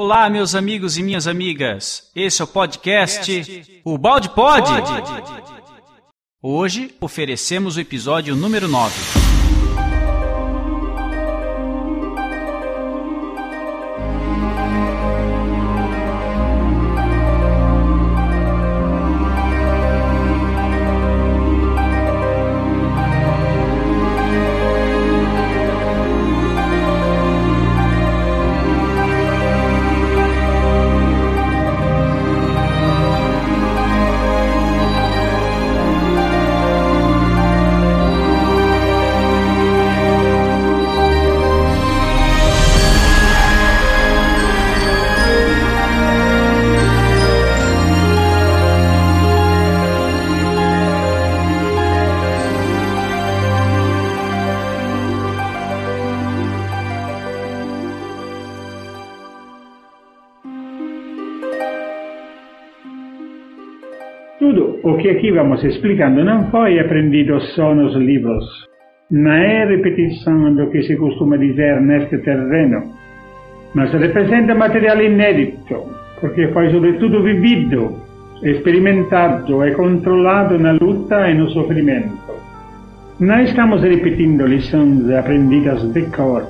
Olá, meus amigos e minhas amigas. Esse é o podcast O Balde Pode. Hoje oferecemos o episódio número 9. Aqui vamos explicando não foi aprendido só nos livros. Não é repetição do que se costuma dizer neste terreno, mas representa material inédito, porque foi sobretudo vivido, experimentado e controlado na luta e no sofrimento. Não estamos repetindo lições aprendidas de cor,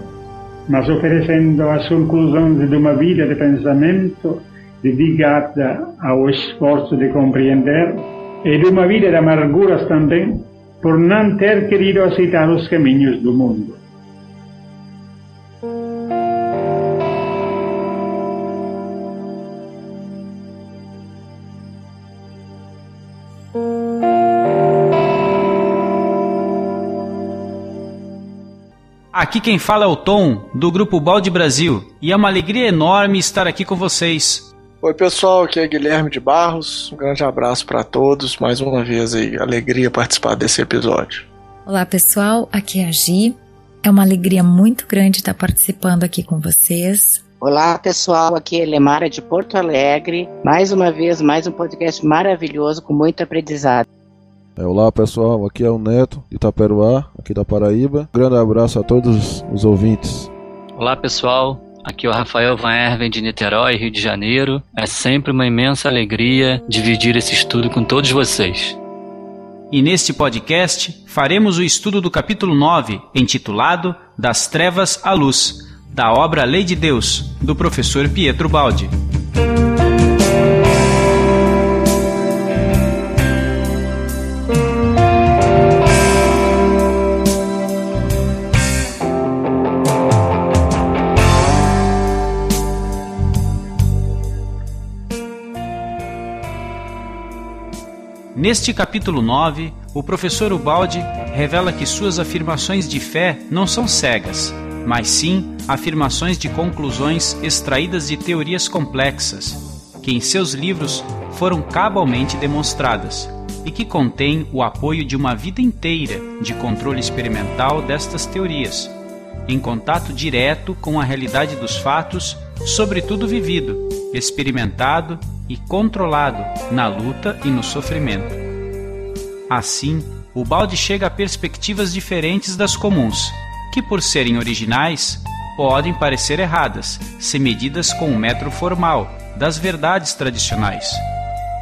mas oferecendo as conclusões de uma vida de pensamento dedicada ao esforço de compreender e de uma vida de amarguras também por não ter querido aceitar os caminhos do mundo. Aqui quem fala é o Tom, do Grupo Balde Brasil, e é uma alegria enorme estar aqui com vocês. Oi pessoal, aqui é Guilherme de Barros. Um grande abraço para todos. Mais uma vez aí, alegria participar desse episódio. Olá pessoal, aqui é a Gi. É uma alegria muito grande estar participando aqui com vocês. Olá pessoal, aqui é Lemara de Porto Alegre. Mais uma vez, mais um podcast maravilhoso com muito aprendizado. É, olá pessoal, aqui é o Neto de Itaperuá, aqui da Paraíba. Um grande abraço a todos os ouvintes. Olá pessoal, Aqui é o Rafael Van Erven de Niterói, Rio de Janeiro. É sempre uma imensa alegria dividir esse estudo com todos vocês. E neste podcast faremos o estudo do capítulo 9, intitulado Das Trevas à Luz, da obra Lei de Deus, do professor Pietro Baldi. Neste capítulo 9, o professor Ubaldi revela que suas afirmações de fé não são cegas, mas sim afirmações de conclusões extraídas de teorias complexas, que em seus livros foram cabalmente demonstradas e que contém o apoio de uma vida inteira de controle experimental destas teorias, em contato direto com a realidade dos fatos, sobretudo vivido, experimentado e controlado na luta e no sofrimento. Assim, o balde chega a perspectivas diferentes das comuns, que por serem originais, podem parecer erradas, se medidas com o metro formal das verdades tradicionais.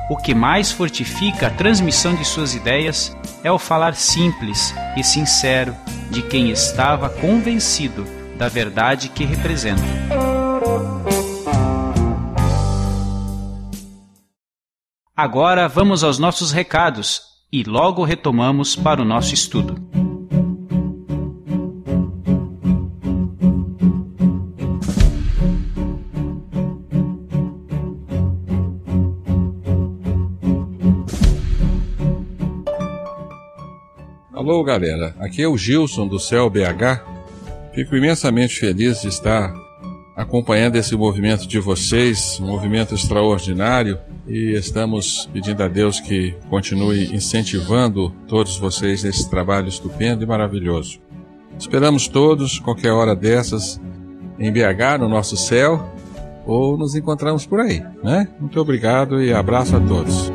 O que mais fortifica a transmissão de suas ideias é o falar simples e sincero de quem estava convencido da verdade que representa. Agora vamos aos nossos recados e logo retomamos para o nosso estudo. Alô, galera. Aqui é o Gilson do Céu BH. Fico imensamente feliz de estar acompanhando esse movimento de vocês, um movimento extraordinário, e estamos pedindo a Deus que continue incentivando todos vocês nesse trabalho estupendo e maravilhoso. Esperamos todos, qualquer hora dessas, em BH, no nosso céu, ou nos encontramos por aí, né? Muito obrigado e abraço a todos.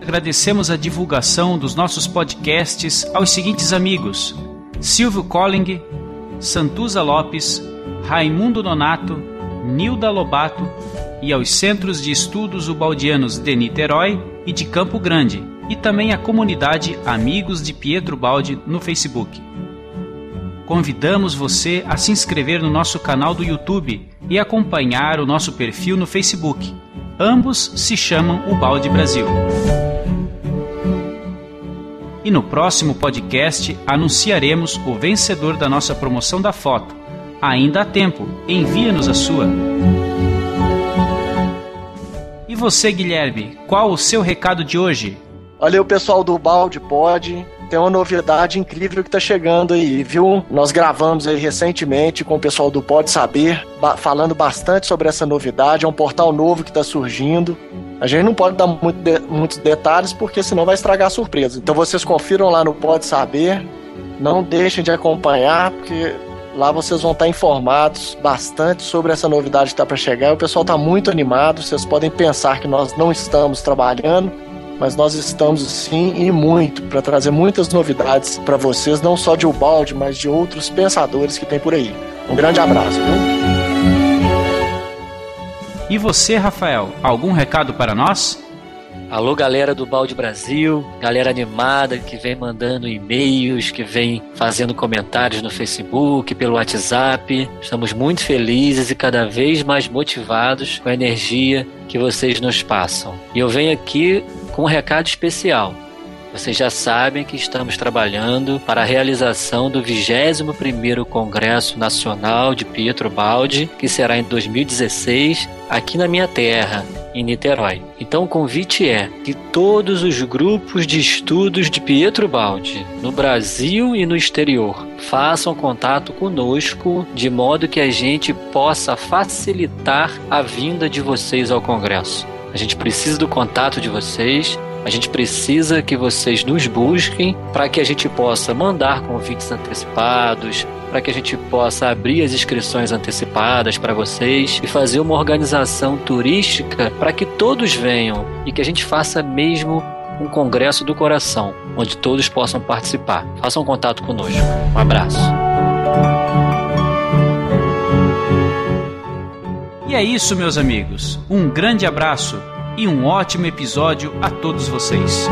Agradecemos a divulgação dos nossos podcasts aos seguintes amigos: Silvio Colling, Santuza Lopes, Raimundo Nonato, Nilda Lobato e aos Centros de Estudos Ubaldianos de Niterói e de Campo Grande, e também à comunidade Amigos de Pietro Baldi no Facebook. Convidamos você a se inscrever no nosso canal do YouTube e acompanhar o nosso perfil no Facebook. Ambos se chamam o Balde Brasil. E no próximo podcast anunciaremos o vencedor da nossa promoção da foto. Ainda há tempo, envia-nos a sua. E você, Guilherme, qual o seu recado de hoje? Olha o pessoal do Balde Pod, tem uma novidade incrível que tá chegando aí, viu? Nós gravamos aí recentemente com o pessoal do Pode Saber, ba falando bastante sobre essa novidade. É um portal novo que tá surgindo. A gente não pode dar muito de muitos detalhes porque senão vai estragar a surpresa. Então vocês confiram lá no Pode Saber. Não deixem de acompanhar, porque lá vocês vão estar informados bastante sobre essa novidade que está para chegar. O pessoal está muito animado. Vocês podem pensar que nós não estamos trabalhando, mas nós estamos sim e muito para trazer muitas novidades para vocês, não só de Ubalde, mas de outros pensadores que tem por aí. Um grande abraço, viu? E você, Rafael, algum recado para nós? Alô, galera do Balde Brasil, galera animada que vem mandando e-mails, que vem fazendo comentários no Facebook, pelo WhatsApp. Estamos muito felizes e cada vez mais motivados com a energia que vocês nos passam. E eu venho aqui com um recado especial. Vocês já sabem que estamos trabalhando para a realização do 21º Congresso Nacional de Pietro Baldi, que será em 2016, aqui na minha terra, em Niterói. Então o convite é que todos os grupos de estudos de Pietro Baldi, no Brasil e no exterior, façam contato conosco de modo que a gente possa facilitar a vinda de vocês ao congresso. A gente precisa do contato de vocês a gente precisa que vocês nos busquem para que a gente possa mandar convites antecipados, para que a gente possa abrir as inscrições antecipadas para vocês e fazer uma organização turística para que todos venham e que a gente faça mesmo um congresso do coração, onde todos possam participar. Façam contato conosco. Um abraço. E é isso, meus amigos. Um grande abraço e um ótimo episódio a todos vocês.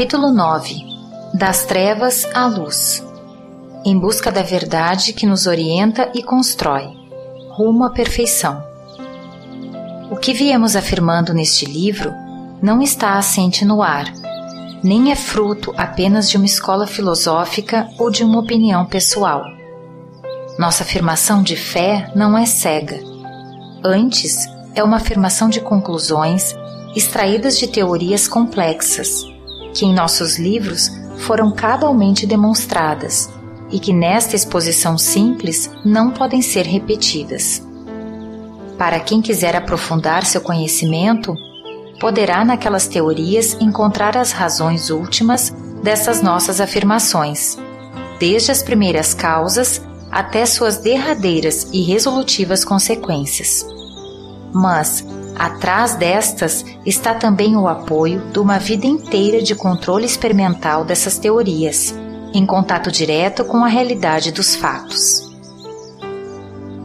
Capítulo 9 Das trevas à luz Em busca da verdade que nos orienta e constrói, rumo à perfeição. O que viemos afirmando neste livro não está assente no ar, nem é fruto apenas de uma escola filosófica ou de uma opinião pessoal. Nossa afirmação de fé não é cega. Antes, é uma afirmação de conclusões extraídas de teorias complexas que em nossos livros foram cabalmente demonstradas e que nesta exposição simples não podem ser repetidas. Para quem quiser aprofundar seu conhecimento, poderá naquelas teorias encontrar as razões últimas dessas nossas afirmações, desde as primeiras causas até suas derradeiras e resolutivas consequências. Mas, Atrás destas está também o apoio de uma vida inteira de controle experimental dessas teorias, em contato direto com a realidade dos fatos.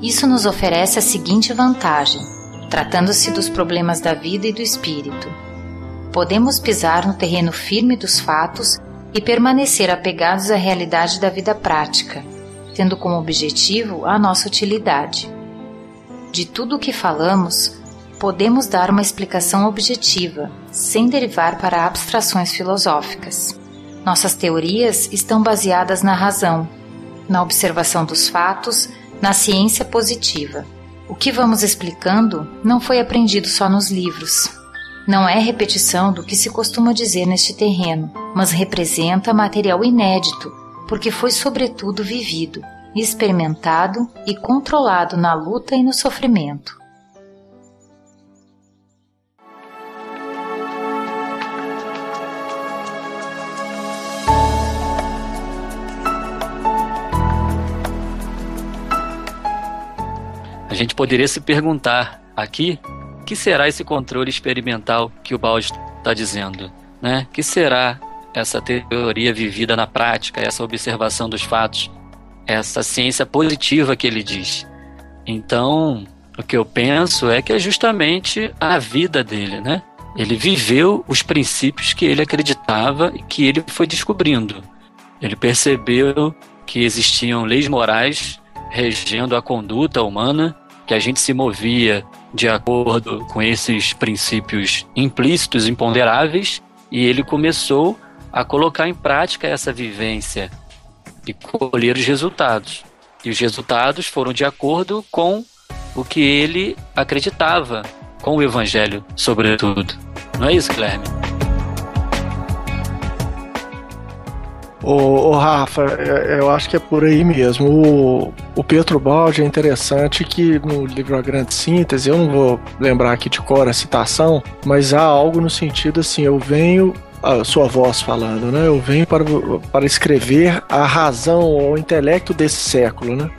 Isso nos oferece a seguinte vantagem, tratando-se dos problemas da vida e do espírito. Podemos pisar no terreno firme dos fatos e permanecer apegados à realidade da vida prática, tendo como objetivo a nossa utilidade. De tudo o que falamos, podemos dar uma explicação objetiva, sem derivar para abstrações filosóficas. Nossas teorias estão baseadas na razão, na observação dos fatos, na ciência positiva. O que vamos explicando não foi aprendido só nos livros. Não é repetição do que se costuma dizer neste terreno, mas representa material inédito, porque foi sobretudo vivido, experimentado e controlado na luta e no sofrimento. A gente poderia se perguntar aqui, que será esse controle experimental que o Balde está dizendo? Né? que será essa teoria vivida na prática, essa observação dos fatos, essa ciência positiva que ele diz? Então, o que eu penso é que é justamente a vida dele, né? Ele viveu os princípios que ele acreditava e que ele foi descobrindo. Ele percebeu que existiam leis morais regendo a conduta humana que a gente se movia de acordo com esses princípios implícitos, imponderáveis, e ele começou a colocar em prática essa vivência e colher os resultados. E os resultados foram de acordo com o que ele acreditava, com o Evangelho, sobretudo. Não é isso, Guilherme? Ô, Rafa, é, eu acho que é por aí mesmo. O, o Pietro Baldi é interessante que no livro A Grande Síntese, eu não vou lembrar aqui de cor a citação, mas há algo no sentido assim: eu venho a sua voz falando, né? Eu venho para, para escrever a razão, o intelecto desse século, né?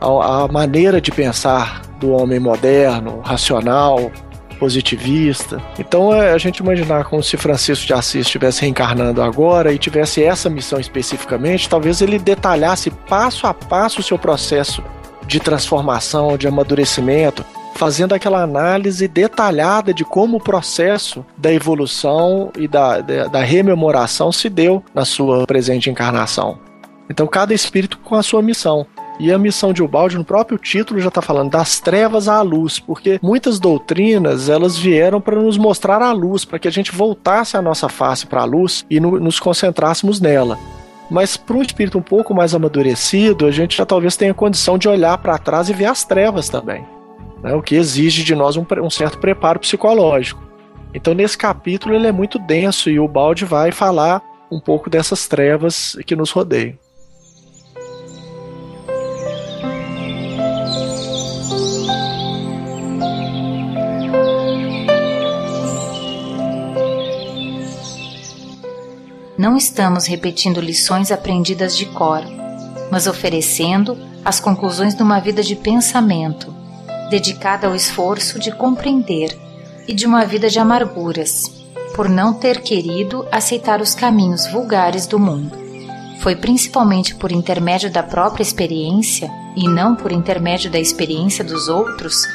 A, a maneira de pensar do homem moderno, racional, positivista. Então é a gente imaginar como se Francisco de Assis estivesse reencarnando agora e tivesse essa missão especificamente, talvez ele detalhasse passo a passo o seu processo de transformação, de amadurecimento, fazendo aquela análise detalhada de como o processo da evolução e da, da, da rememoração se deu na sua presente encarnação. Então, cada espírito com a sua missão. E a missão de Ubaldi, no próprio título, já está falando das trevas à luz, porque muitas doutrinas elas vieram para nos mostrar a luz, para que a gente voltasse a nossa face para a luz e no, nos concentrássemos nela. Mas para um espírito um pouco mais amadurecido, a gente já talvez tenha condição de olhar para trás e ver as trevas também, né? o que exige de nós um, um certo preparo psicológico. Então, nesse capítulo, ele é muito denso e o Balde vai falar um pouco dessas trevas que nos rodeiam. Não estamos repetindo lições aprendidas de cor, mas oferecendo as conclusões de uma vida de pensamento, dedicada ao esforço de compreender e de uma vida de amarguras, por não ter querido aceitar os caminhos vulgares do mundo. Foi principalmente por intermédio da própria experiência e não por intermédio da experiência dos outros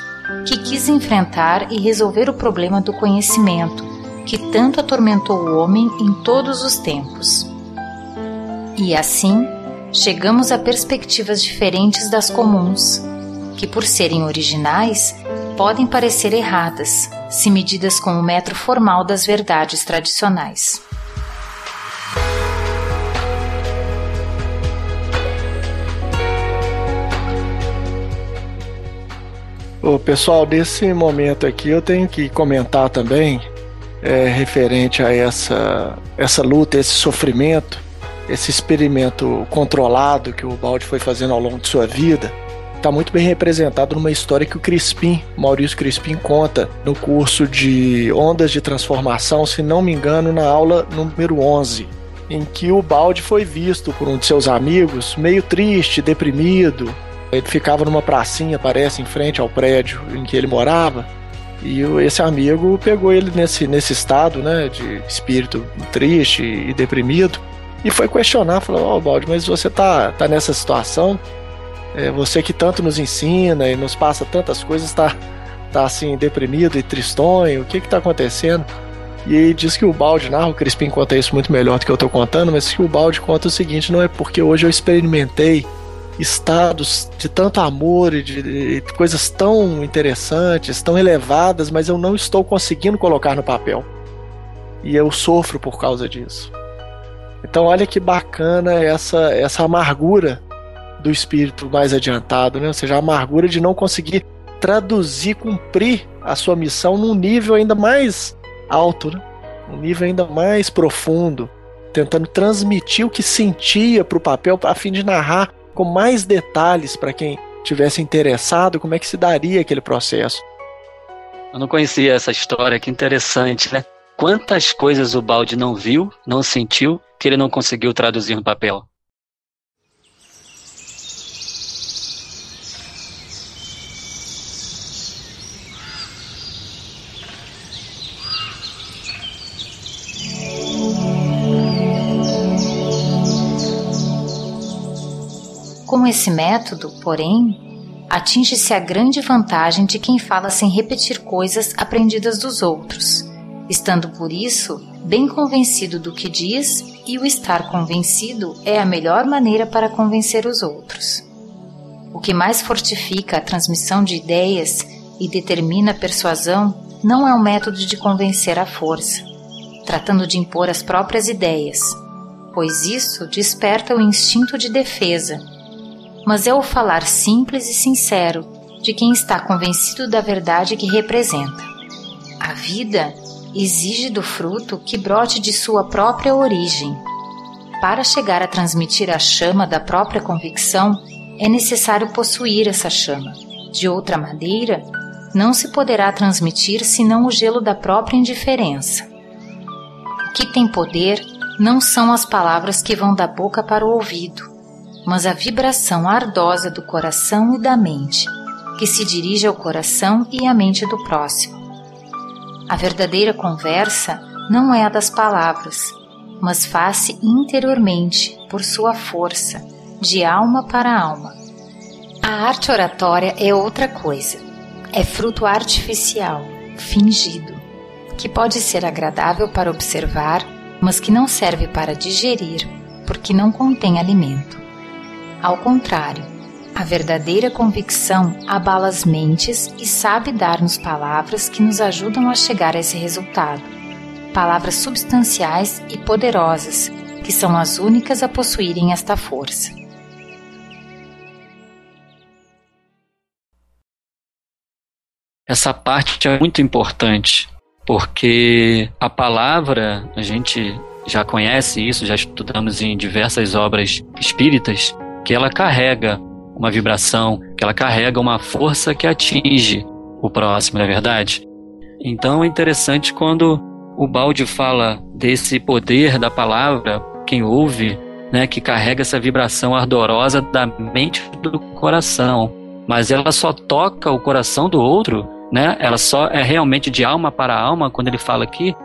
que quis enfrentar e resolver o problema do conhecimento que tanto atormentou o homem em todos os tempos. E assim, chegamos a perspectivas diferentes das comuns, que por serem originais, podem parecer erradas, se medidas com o metro formal das verdades tradicionais. Pessoal, desse momento aqui eu tenho que comentar também é, referente a essa, essa luta, esse sofrimento, esse experimento controlado que o Balde foi fazendo ao longo de sua vida, está muito bem representado numa história que o Crispim, Maurício Crispim, conta no curso de Ondas de Transformação, se não me engano, na aula número 11, em que o Balde foi visto por um de seus amigos meio triste, deprimido. Ele ficava numa pracinha, parece, em frente ao prédio em que ele morava E esse amigo pegou ele nesse, nesse estado, né, de espírito triste e deprimido, e foi questionar, falou, ó, oh, Balde, mas você tá, tá nessa situação, é, você que tanto nos ensina e nos passa tantas coisas, tá, tá assim, deprimido e tristonho, o que que tá acontecendo? E diz que o Balde narra, o Crispim conta isso muito melhor do que eu tô contando, mas que o Balde conta o seguinte, não é porque hoje eu experimentei estados de tanto amor e de, de coisas tão interessantes, tão elevadas, mas eu não estou conseguindo colocar no papel. E eu sofro por causa disso. Então olha que bacana essa essa amargura do espírito mais adiantado, né? Ou seja, a amargura de não conseguir traduzir, cumprir a sua missão num nível ainda mais alto, né? um nível ainda mais profundo, tentando transmitir o que sentia para o papel a fim de narrar com mais detalhes para quem tivesse interessado como é que se daria aquele processo. Eu não conhecia essa história, que interessante, né? Quantas coisas o Balde não viu, não sentiu, que ele não conseguiu traduzir no papel. Com esse método, porém, atinge-se a grande vantagem de quem fala sem repetir coisas aprendidas dos outros, estando por isso bem convencido do que diz, e o estar convencido é a melhor maneira para convencer os outros. O que mais fortifica a transmissão de ideias e determina a persuasão não é o método de convencer à força, tratando de impor as próprias ideias, pois isso desperta o instinto de defesa mas é o falar simples e sincero de quem está convencido da verdade que representa. A vida exige do fruto que brote de sua própria origem. Para chegar a transmitir a chama da própria convicção, é necessário possuir essa chama. De outra maneira, não se poderá transmitir senão o gelo da própria indiferença. O que tem poder não são as palavras que vão da boca para o ouvido, mas a vibração ardosa do coração e da mente, que se dirige ao coração e à mente do próximo. A verdadeira conversa não é a das palavras, mas faz-se interiormente por sua força, de alma para alma. A arte oratória é outra coisa. É fruto artificial, fingido, que pode ser agradável para observar, mas que não serve para digerir, porque não contém alimento. Ao contrário, a verdadeira convicção abala as mentes e sabe dar-nos palavras que nos ajudam a chegar a esse resultado. Palavras substanciais e poderosas, que são as únicas a possuírem esta força. Essa parte é muito importante, porque a palavra, a gente já conhece isso, já estudamos em diversas obras espíritas, que ela carrega uma vibração, que ela carrega uma força que atinge o próximo, não é verdade? Então é interessante quando o balde fala desse poder da palavra, quem ouve, né, que carrega essa vibração ardorosa da mente do coração, mas ela só toca o coração do outro, né? Ela só é realmente de alma para alma quando ele fala aqui,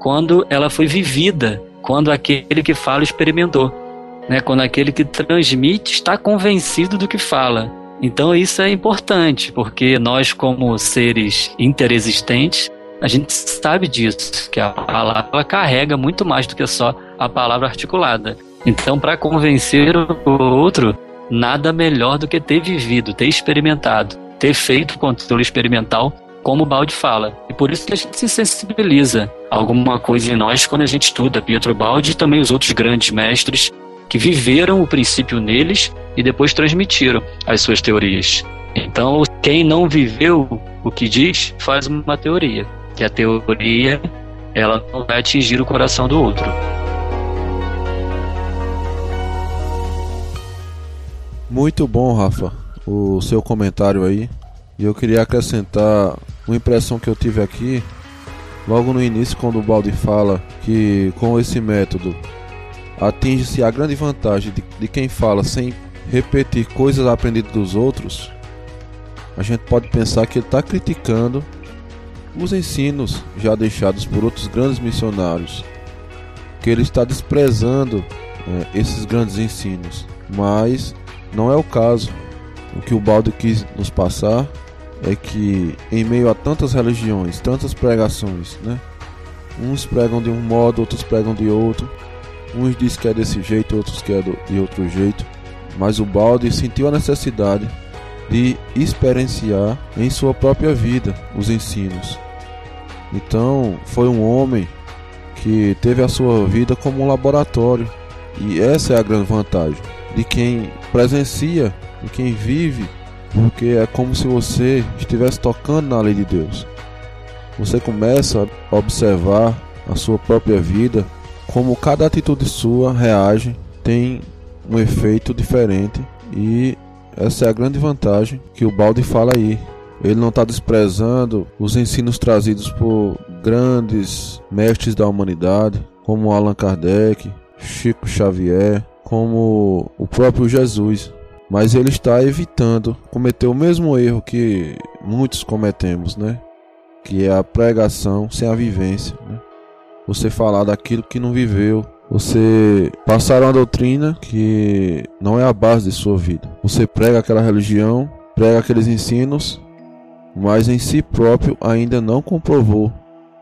quando ela foi vivida, quando aquele que fala experimentou né? Quando aquele que transmite está convencido do que fala. Então isso é importante, porque nós como seres interexistentes, a gente sabe disso, que a palavra carrega muito mais do que só a palavra articulada. Então, para convencer o outro, nada melhor do que ter vivido, ter experimentado, ter feito controle experimental, como o Balde fala. E por isso que a gente se sensibiliza a alguma coisa em nós quando a gente estuda Pietro Baldi e também os outros grandes mestres que viveram o princípio neles e depois transmitiram as suas teorias. Então, quem não viveu o que diz, faz uma teoria, que a teoria ela não vai atingir o coração do outro. Muito bom, Rafa, o seu comentário aí. E eu queria acrescentar uma impressão que eu tive aqui, logo no início, quando o Baldi fala que com esse método atinge-se a grande vantagem de, de quem fala sem repetir coisas aprendidas dos outros, a gente pode pensar que ele está criticando os ensinos já deixados por outros grandes missionários, que ele está desprezando é, esses grandes ensinos, mas não é o caso. O que o Balde quis nos passar é que em meio a tantas religiões, tantas pregações, né? Uns pregam de um modo, outros pregam de outro. Uns dizem que é desse jeito, outros que é de outro jeito. Mas o Balde sentiu a necessidade de experienciar em sua própria vida os ensinos. Então, foi um homem que teve a sua vida como um laboratório. E essa é a grande vantagem de quem presencia, de quem vive, porque é como se você estivesse tocando na lei de Deus. Você começa a observar a sua própria vida, como cada atitude sua reage, tem um efeito diferente e essa é a grande vantagem que o Balde fala aí. Ele não está desprezando os ensinos trazidos por grandes mestres da humanidade, como Allan Kardec, Chico Xavier, como o próprio Jesus. Mas ele está evitando cometer o mesmo erro que muitos cometemos, né? Que é a pregação sem a vivência. Né? Você falar daquilo que não viveu, você passar uma doutrina que não é a base de sua vida. Você prega aquela religião, prega aqueles ensinos, mas em si próprio ainda não comprovou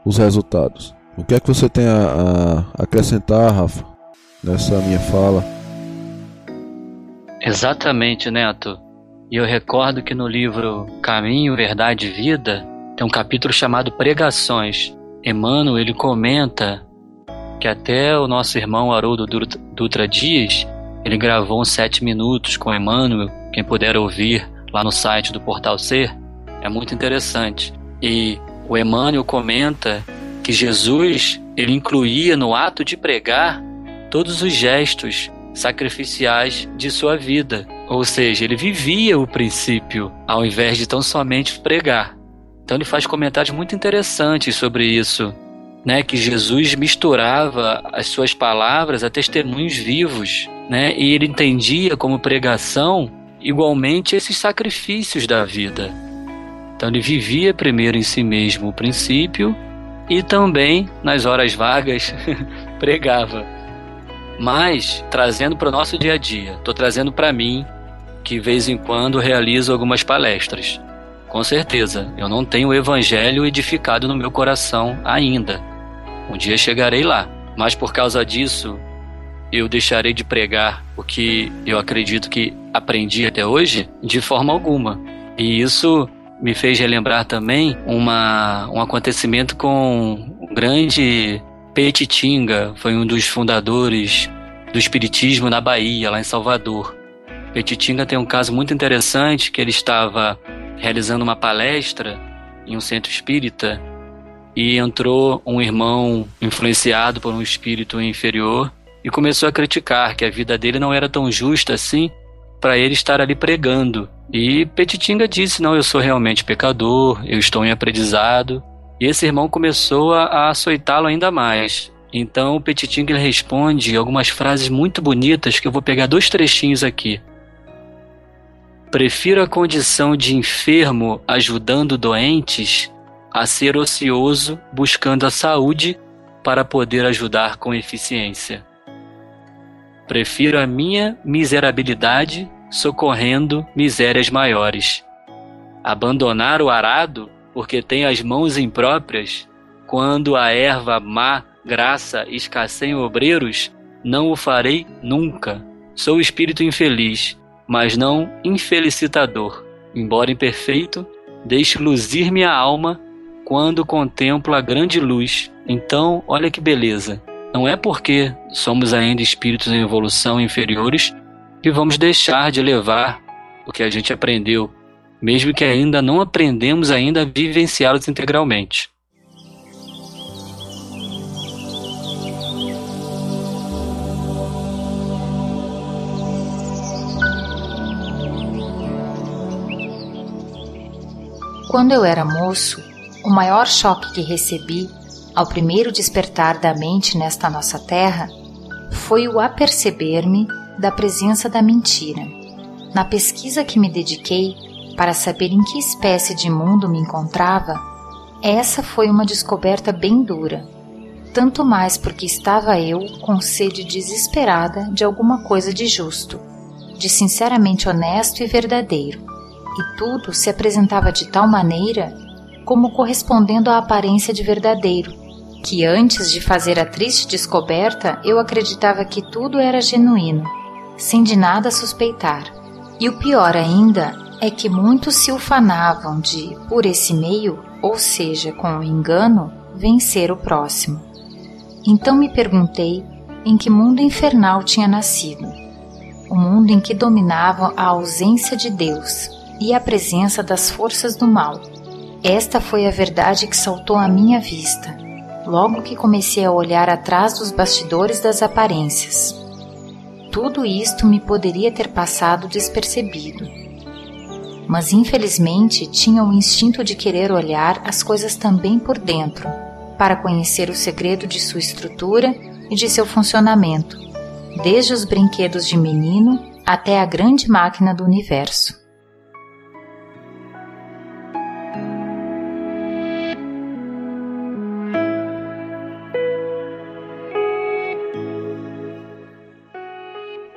os resultados. O que é que você tem a, a acrescentar, Rafa, nessa minha fala? Exatamente, Neto. E eu recordo que no livro Caminho, Verdade e Vida tem um capítulo chamado Pregações. Emmanuel ele comenta que até o nosso irmão Haroldo Dutra Dias ele gravou uns sete minutos com Emmanuel. Quem puder ouvir lá no site do Portal Ser é muito interessante. E o Emmanuel comenta que Jesus ele incluía no ato de pregar todos os gestos sacrificiais de sua vida. Ou seja, ele vivia o princípio ao invés de tão somente pregar. Então ele faz comentários muito interessantes sobre isso, né, que Jesus misturava as suas palavras a testemunhos vivos, né, e ele entendia como pregação igualmente esses sacrifícios da vida. Então ele vivia primeiro em si mesmo o princípio e também nas horas vagas pregava mas trazendo para o nosso dia a dia. Estou trazendo para mim, que de vez em quando realizo algumas palestras. Com certeza, eu não tenho o evangelho edificado no meu coração ainda. Um dia chegarei lá, mas por causa disso, eu deixarei de pregar o que eu acredito que aprendi até hoje de forma alguma. E isso me fez relembrar também uma, um acontecimento com um grande Petitinga foi um dos fundadores do Espiritismo na Bahia, lá em Salvador. Petitinga tem um caso muito interessante que ele estava realizando uma palestra em um centro espírita e entrou um irmão influenciado por um espírito inferior e começou a criticar que a vida dele não era tão justa assim para ele estar ali pregando. E Petitinga disse: Não, eu sou realmente pecador, eu estou em aprendizado e esse irmão começou a, a açoitá-lo ainda mais. Então ele responde algumas frases muito bonitas que eu vou pegar dois trechinhos aqui. Prefiro a condição de enfermo ajudando doentes a ser ocioso buscando a saúde para poder ajudar com eficiência. Prefiro a minha miserabilidade socorrendo misérias maiores. Abandonar o arado porque tem as mãos impróprias, quando a erva má graça escasseia obreiros, não o farei nunca. Sou espírito infeliz, mas não infelicitador. Embora imperfeito, deixo luzir minha alma quando contemplo a grande luz. Então, olha que beleza. Não é porque somos ainda espíritos em evolução inferiores que vamos deixar de levar o que a gente aprendeu mesmo que ainda não aprendemos ainda a vivenciá-los integralmente. Quando eu era moço, o maior choque que recebi ao primeiro despertar da mente nesta nossa terra foi o aperceber-me da presença da mentira. Na pesquisa que me dediquei, para saber em que espécie de mundo me encontrava, Essa foi uma descoberta bem dura, tanto mais porque estava eu com sede desesperada de alguma coisa de justo, de sinceramente honesto e verdadeiro, e tudo se apresentava de tal maneira como correspondendo à aparência de verdadeiro, que antes de fazer a triste descoberta eu acreditava que tudo era genuíno, sem de nada suspeitar. E o pior ainda é que muitos se ufanavam de, por esse meio, ou seja, com o engano, vencer o próximo. Então me perguntei em que mundo infernal tinha nascido. O mundo em que dominava a ausência de Deus e a presença das forças do mal. Esta foi a verdade que saltou à minha vista, logo que comecei a olhar atrás dos bastidores das aparências. Tudo isto me poderia ter passado despercebido mas infelizmente tinha o instinto de querer olhar as coisas também por dentro, para conhecer o segredo de sua estrutura e de seu funcionamento, desde os brinquedos de menino até a grande máquina do universo.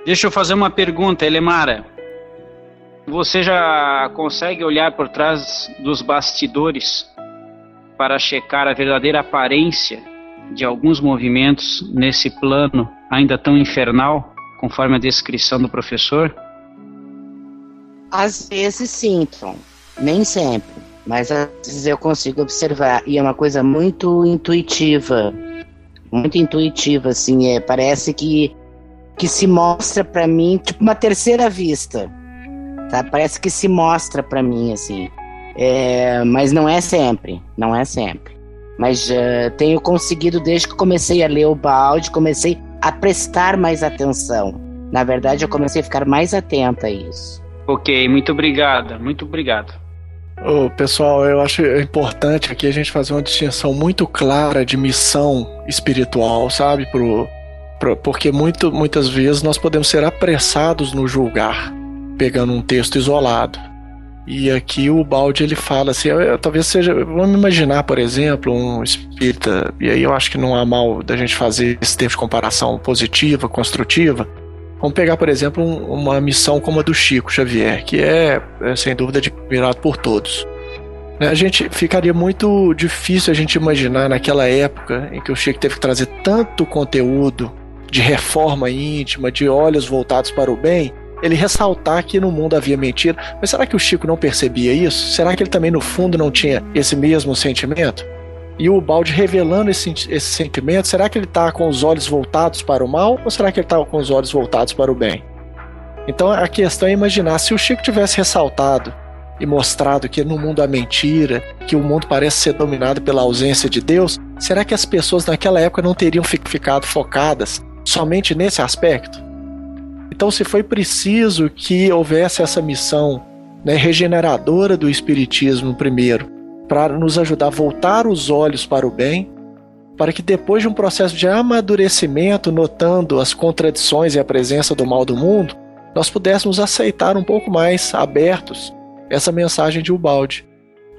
Deixa eu fazer uma pergunta, Elemara. Você já consegue olhar por trás dos bastidores para checar a verdadeira aparência de alguns movimentos nesse plano ainda tão infernal, conforme a descrição do professor? Às vezes sim, Tom. Nem sempre. Mas às vezes eu consigo observar. E é uma coisa muito intuitiva. Muito intuitiva, assim. É, parece que, que se mostra para mim, tipo uma terceira vista Tá? Parece que se mostra para mim, assim. É, mas não é sempre, não é sempre. Mas uh, tenho conseguido, desde que comecei a ler o balde, comecei a prestar mais atenção. Na verdade, eu comecei a ficar mais atenta a isso. Ok, muito obrigada, muito obrigado. Oh, pessoal, eu acho importante aqui a gente fazer uma distinção muito clara de missão espiritual, sabe? Pro, pro, porque muito, muitas vezes nós podemos ser apressados no julgar pegando um texto isolado. E aqui o Balde ele fala assim, talvez seja, vamos imaginar, por exemplo, um espírita, e aí eu acho que não há mal da gente fazer esse tipo de comparação positiva, construtiva. Vamos pegar, por exemplo, um, uma missão como a do Chico Xavier, que é, é sem dúvida admirado por todos. Né, a gente ficaria muito difícil a gente imaginar naquela época em que o Chico teve que trazer tanto conteúdo de reforma íntima, de olhos voltados para o bem, ele ressaltar que no mundo havia mentira. Mas será que o Chico não percebia isso? Será que ele também no fundo não tinha esse mesmo sentimento? E o Balde revelando esse, esse sentimento, será que ele está com os olhos voltados para o mal ou será que ele está com os olhos voltados para o bem? Então a questão é imaginar se o Chico tivesse ressaltado e mostrado que no mundo há mentira, que o mundo parece ser dominado pela ausência de Deus, será que as pessoas naquela época não teriam ficado focadas somente nesse aspecto? Então, se foi preciso que houvesse essa missão né, regeneradora do Espiritismo primeiro, para nos ajudar a voltar os olhos para o bem, para que depois de um processo de amadurecimento, notando as contradições e a presença do mal do mundo, nós pudéssemos aceitar um pouco mais abertos essa mensagem de Ubaldi,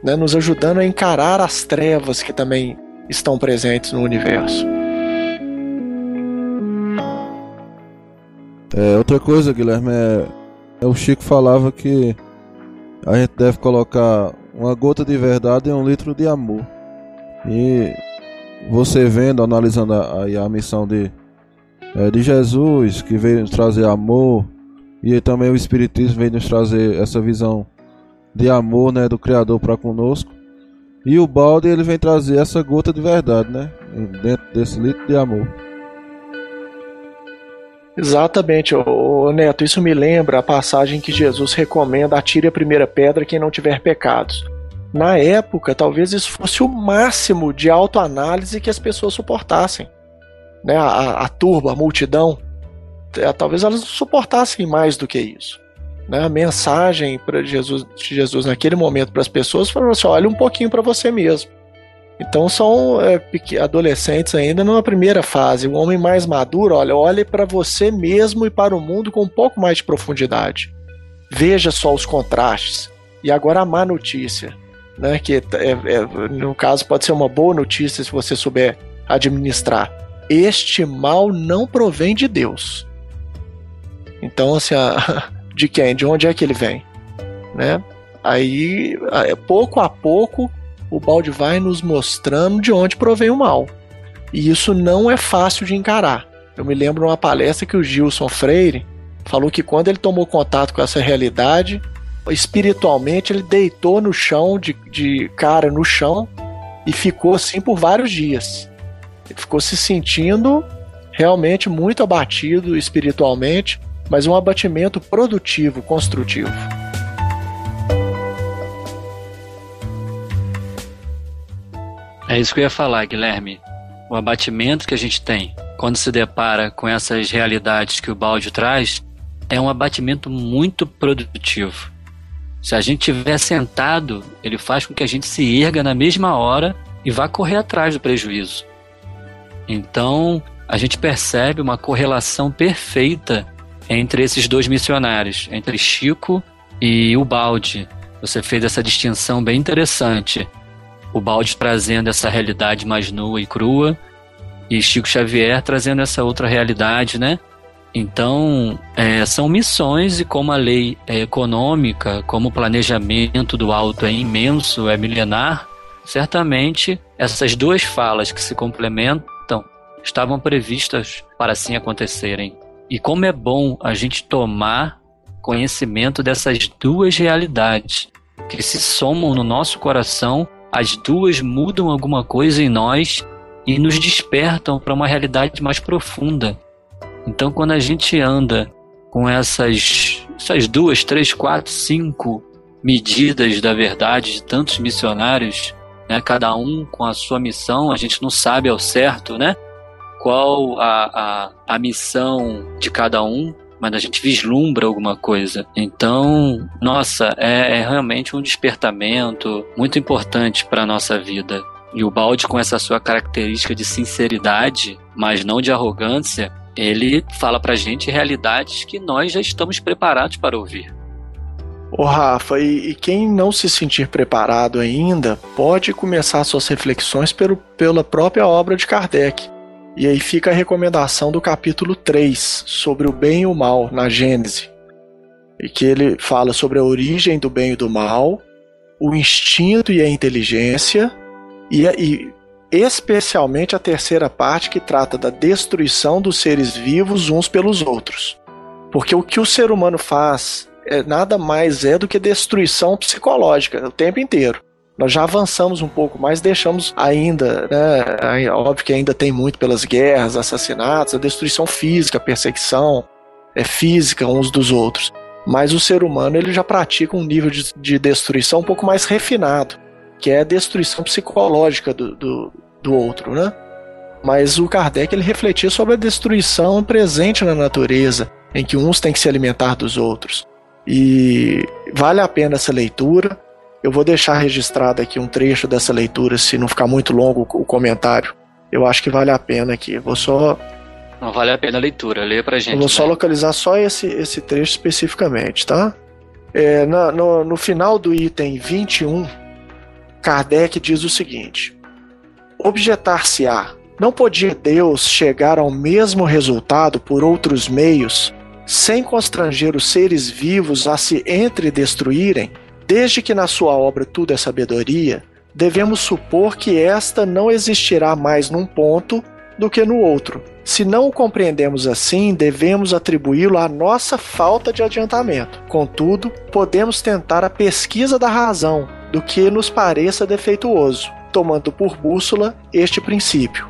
né, nos ajudando a encarar as trevas que também estão presentes no universo. É, outra coisa, Guilherme, é, é, o Chico falava que a gente deve colocar uma gota de verdade em um litro de amor. E você vendo, analisando a, a, a missão de, é, de Jesus, que veio nos trazer amor, e também o Espiritismo veio nos trazer essa visão de amor né, do Criador para conosco. E o balde ele vem trazer essa gota de verdade, né? Dentro desse litro de amor. Exatamente, ô, Neto. Isso me lembra a passagem que Jesus recomenda: atire a primeira pedra quem não tiver pecados. Na época, talvez isso fosse o máximo de autoanálise que as pessoas suportassem. Né? A, a turba, a multidão, é, talvez elas suportassem mais do que isso. Né? A mensagem para Jesus, de Jesus naquele momento para as pessoas foi assim: olha um pouquinho para você mesmo. Então são é, adolescentes ainda numa primeira fase. O homem mais maduro, olha, olhe para você mesmo e para o mundo com um pouco mais de profundidade. Veja só os contrastes. E agora a má notícia. né? Que é, é, no caso pode ser uma boa notícia se você souber administrar. Este mal não provém de Deus. Então, assim, a, de quem? De onde é que ele vem? Né? Aí, pouco a pouco, o balde vai nos mostrando de onde provém o mal. E isso não é fácil de encarar. Eu me lembro de uma palestra que o Gilson Freire falou que quando ele tomou contato com essa realidade, espiritualmente ele deitou no chão, de, de cara no chão, e ficou assim por vários dias. Ele ficou se sentindo realmente muito abatido espiritualmente, mas um abatimento produtivo, construtivo. É isso que eu ia falar, Guilherme. O abatimento que a gente tem quando se depara com essas realidades que o balde traz é um abatimento muito produtivo. Se a gente estiver sentado, ele faz com que a gente se erga na mesma hora e vá correr atrás do prejuízo. Então, a gente percebe uma correlação perfeita entre esses dois missionários, entre Chico e o Balde. Você fez essa distinção bem interessante. O Balde trazendo essa realidade mais nua e crua, e Chico Xavier trazendo essa outra realidade, né? Então, é, são missões e como a lei é econômica, como o planejamento do alto é imenso, é milenar, certamente essas duas falas que se complementam estavam previstas para assim acontecerem. E como é bom a gente tomar conhecimento dessas duas realidades que se somam no nosso coração, as duas mudam alguma coisa em nós e nos despertam para uma realidade mais profunda. Então, quando a gente anda com essas, essas duas, três, quatro, cinco medidas da verdade de tantos missionários, né, cada um com a sua missão, a gente não sabe ao certo, né? Qual a, a, a missão de cada um, mas a gente vislumbra alguma coisa. Então, nossa, é, é realmente um despertamento muito importante para a nossa vida. E o Balde, com essa sua característica de sinceridade, mas não de arrogância, ele fala pra gente realidades que nós já estamos preparados para ouvir. Ô Rafa, e, e, quem não se sentir preparado ainda, pode começar suas reflexões pelo, pela própria obra de Kardec. E aí fica a recomendação do capítulo 3, sobre o bem e o mal, na Gênese. E que ele fala sobre a origem do bem e do mal, o instinto e a inteligência, e, e especialmente a terceira parte que trata da destruição dos seres vivos uns pelos outros. Porque o que o ser humano faz é nada mais é do que destruição psicológica o tempo inteiro. Nós já avançamos um pouco mais, deixamos ainda, né, óbvio que ainda tem muito pelas guerras, assassinatos, a destruição física, a perseguição é física uns dos outros. Mas o ser humano ele já pratica um nível de, de destruição um pouco mais refinado que é a destruição psicológica do, do, do outro, né? Mas o Kardec ele refletia sobre a destruição presente na natureza, em que uns têm que se alimentar dos outros. E vale a pena essa leitura. Eu vou deixar registrado aqui um trecho dessa leitura, se não ficar muito longo o comentário. Eu acho que vale a pena aqui. Vou só. Não vale a pena a leitura, leia pra gente. Eu vou né? só localizar só esse, esse trecho especificamente, tá? É, na, no, no final do item 21, Kardec diz o seguinte: Objetar-se-á, não podia Deus chegar ao mesmo resultado por outros meios, sem constranger os seres vivos a se entredestruírem? Desde que na sua obra tudo é sabedoria, devemos supor que esta não existirá mais num ponto do que no outro. Se não o compreendemos assim, devemos atribuí-lo à nossa falta de adiantamento. Contudo, podemos tentar a pesquisa da razão, do que nos pareça defeituoso, tomando por bússola este princípio.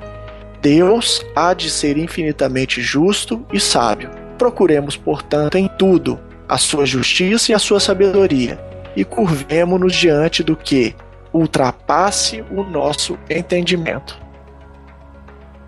Deus há de ser infinitamente justo e sábio. Procuremos, portanto, em tudo a sua justiça e a sua sabedoria, e curvemo-nos diante do que ultrapasse o nosso entendimento.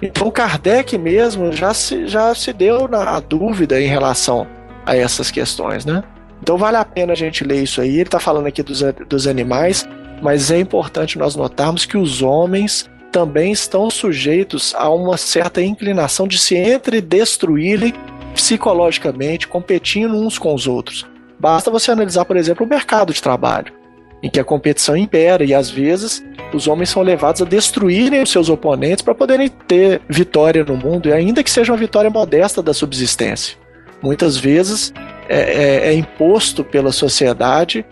Então Kardec mesmo já se, já se deu na dúvida em relação a essas questões, né? Então vale a pena a gente ler isso aí. Ele está falando aqui dos, dos animais, mas é importante nós notarmos que os homens também estão sujeitos a uma certa inclinação de se entre-destruírem psicologicamente, competindo uns com os outros. Basta você analisar, por exemplo, o mercado de trabalho. em que a competição impera e às vezes os homens são levados a destruírem os seus oponentes para poderem ter vitória no mundo, e ainda que seja uma vitória modesta da subsistência. Muitas vezes é, é, é imposto pela sociedade,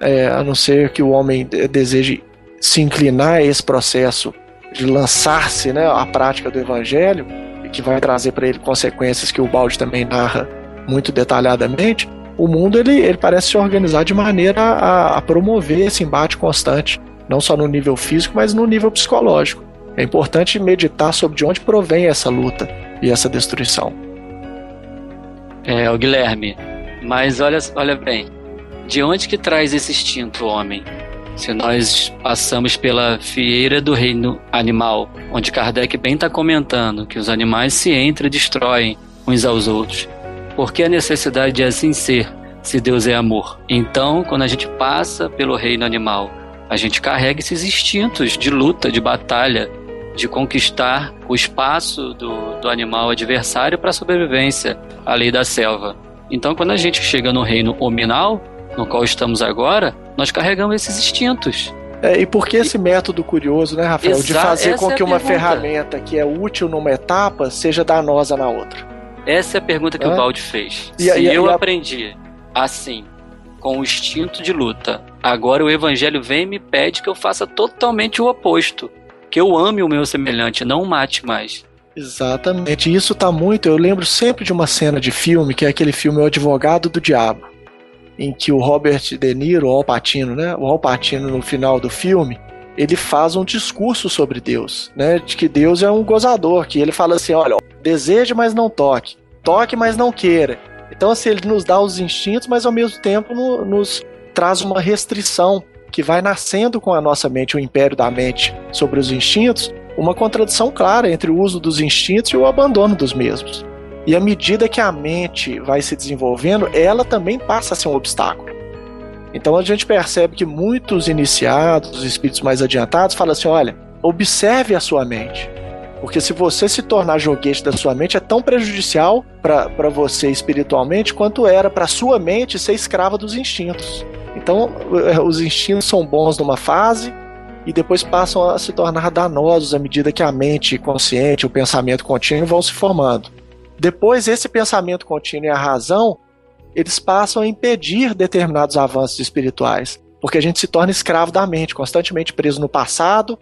é, a não ser que o homem deseje se inclinar a esse processo de lançar-se né, à prática do evangelho, que vai trazer para ele consequências que o Balde também narra muito detalhadamente, o mundo ele, ele parece se organizar de maneira a, a promover esse embate constante, não só no nível físico, mas no nível psicológico. É importante meditar sobre de onde provém essa luta e essa destruição. É, o Guilherme, mas olha, olha bem, de onde que traz esse instinto, homem? Se nós passamos pela fieira do reino animal, onde Kardec bem está comentando que os animais se entram e destroem uns aos outros. Por que a necessidade de assim ser, se Deus é amor? Então, quando a gente passa pelo reino animal, a gente carrega esses instintos de luta, de batalha, de conquistar o espaço do, do animal adversário para a sobrevivência, a lei da selva. Então, quando a gente chega no reino hominal, no qual estamos agora, nós carregamos esses instintos. É, e por que esse método curioso, né, Rafael, Exa de fazer com é que uma pergunta. ferramenta que é útil numa etapa seja danosa na outra? Essa é a pergunta que o Balde fez. E, Se e, eu e a... aprendi assim, com o instinto de luta, agora o evangelho vem e me pede que eu faça totalmente o oposto. Que eu ame o meu semelhante, não mate mais. Exatamente. Isso tá muito. Eu lembro sempre de uma cena de filme, que é aquele filme O Advogado do Diabo em que o Robert De Niro, o Alpatino, né? O Alpatino no final do filme, ele faz um discurso sobre Deus, né? De que Deus é um gozador, que ele fala assim, olha, deseje, mas não toque, toque, mas não queira. Então, assim, ele nos dá os instintos, mas ao mesmo tempo no, nos traz uma restrição que vai nascendo com a nossa mente, o império da mente sobre os instintos, uma contradição clara entre o uso dos instintos e o abandono dos mesmos. E à medida que a mente vai se desenvolvendo, ela também passa a ser um obstáculo. Então a gente percebe que muitos iniciados, os espíritos mais adiantados, falam assim: olha, observe a sua mente. Porque se você se tornar joguete da sua mente, é tão prejudicial para você espiritualmente quanto era para sua mente ser escrava dos instintos. Então, eh, os instintos são bons numa fase e depois passam a se tornar danosos à medida que a mente consciente, o pensamento contínuo vão se formando. Depois, esse pensamento contínuo e a razão, eles passam a impedir determinados avanços espirituais, porque a gente se torna escravo da mente, constantemente preso no passado,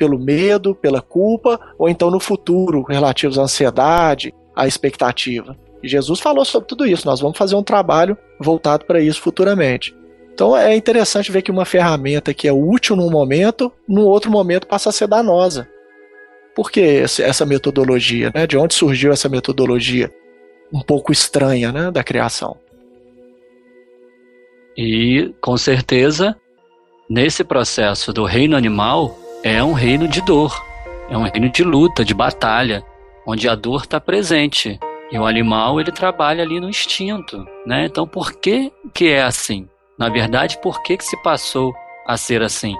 pelo medo, pela culpa, ou então no futuro, relativos à ansiedade, à expectativa. E Jesus falou sobre tudo isso. Nós vamos fazer um trabalho voltado para isso futuramente. Então é interessante ver que uma ferramenta que é útil num momento, no outro momento passa a ser danosa. Por que essa metodologia? Né? De onde surgiu essa metodologia um pouco estranha né, da criação? E, com certeza, nesse processo do reino animal, é um reino de dor, é um reino de luta, de batalha, onde a dor está presente. E o animal, ele trabalha ali no instinto, né? Então, por que que é assim? Na verdade, por que que se passou a ser assim?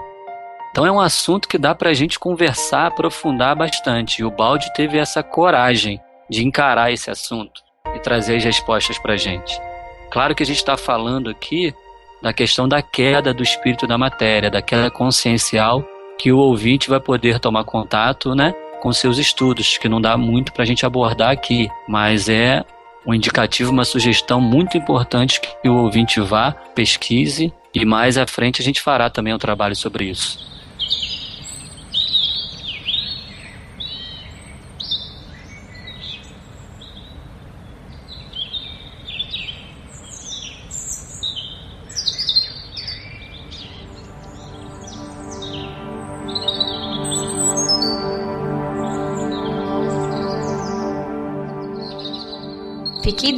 Então é um assunto que dá para a gente conversar, aprofundar bastante. E o Balde teve essa coragem de encarar esse assunto e trazer as respostas para a gente. Claro que a gente está falando aqui da questão da queda do espírito da matéria, da queda consciencial que o ouvinte vai poder tomar contato, né, com seus estudos, que não dá muito para a gente abordar aqui, mas é um indicativo, uma sugestão muito importante que o ouvinte vá, pesquise e mais à frente a gente fará também um trabalho sobre isso.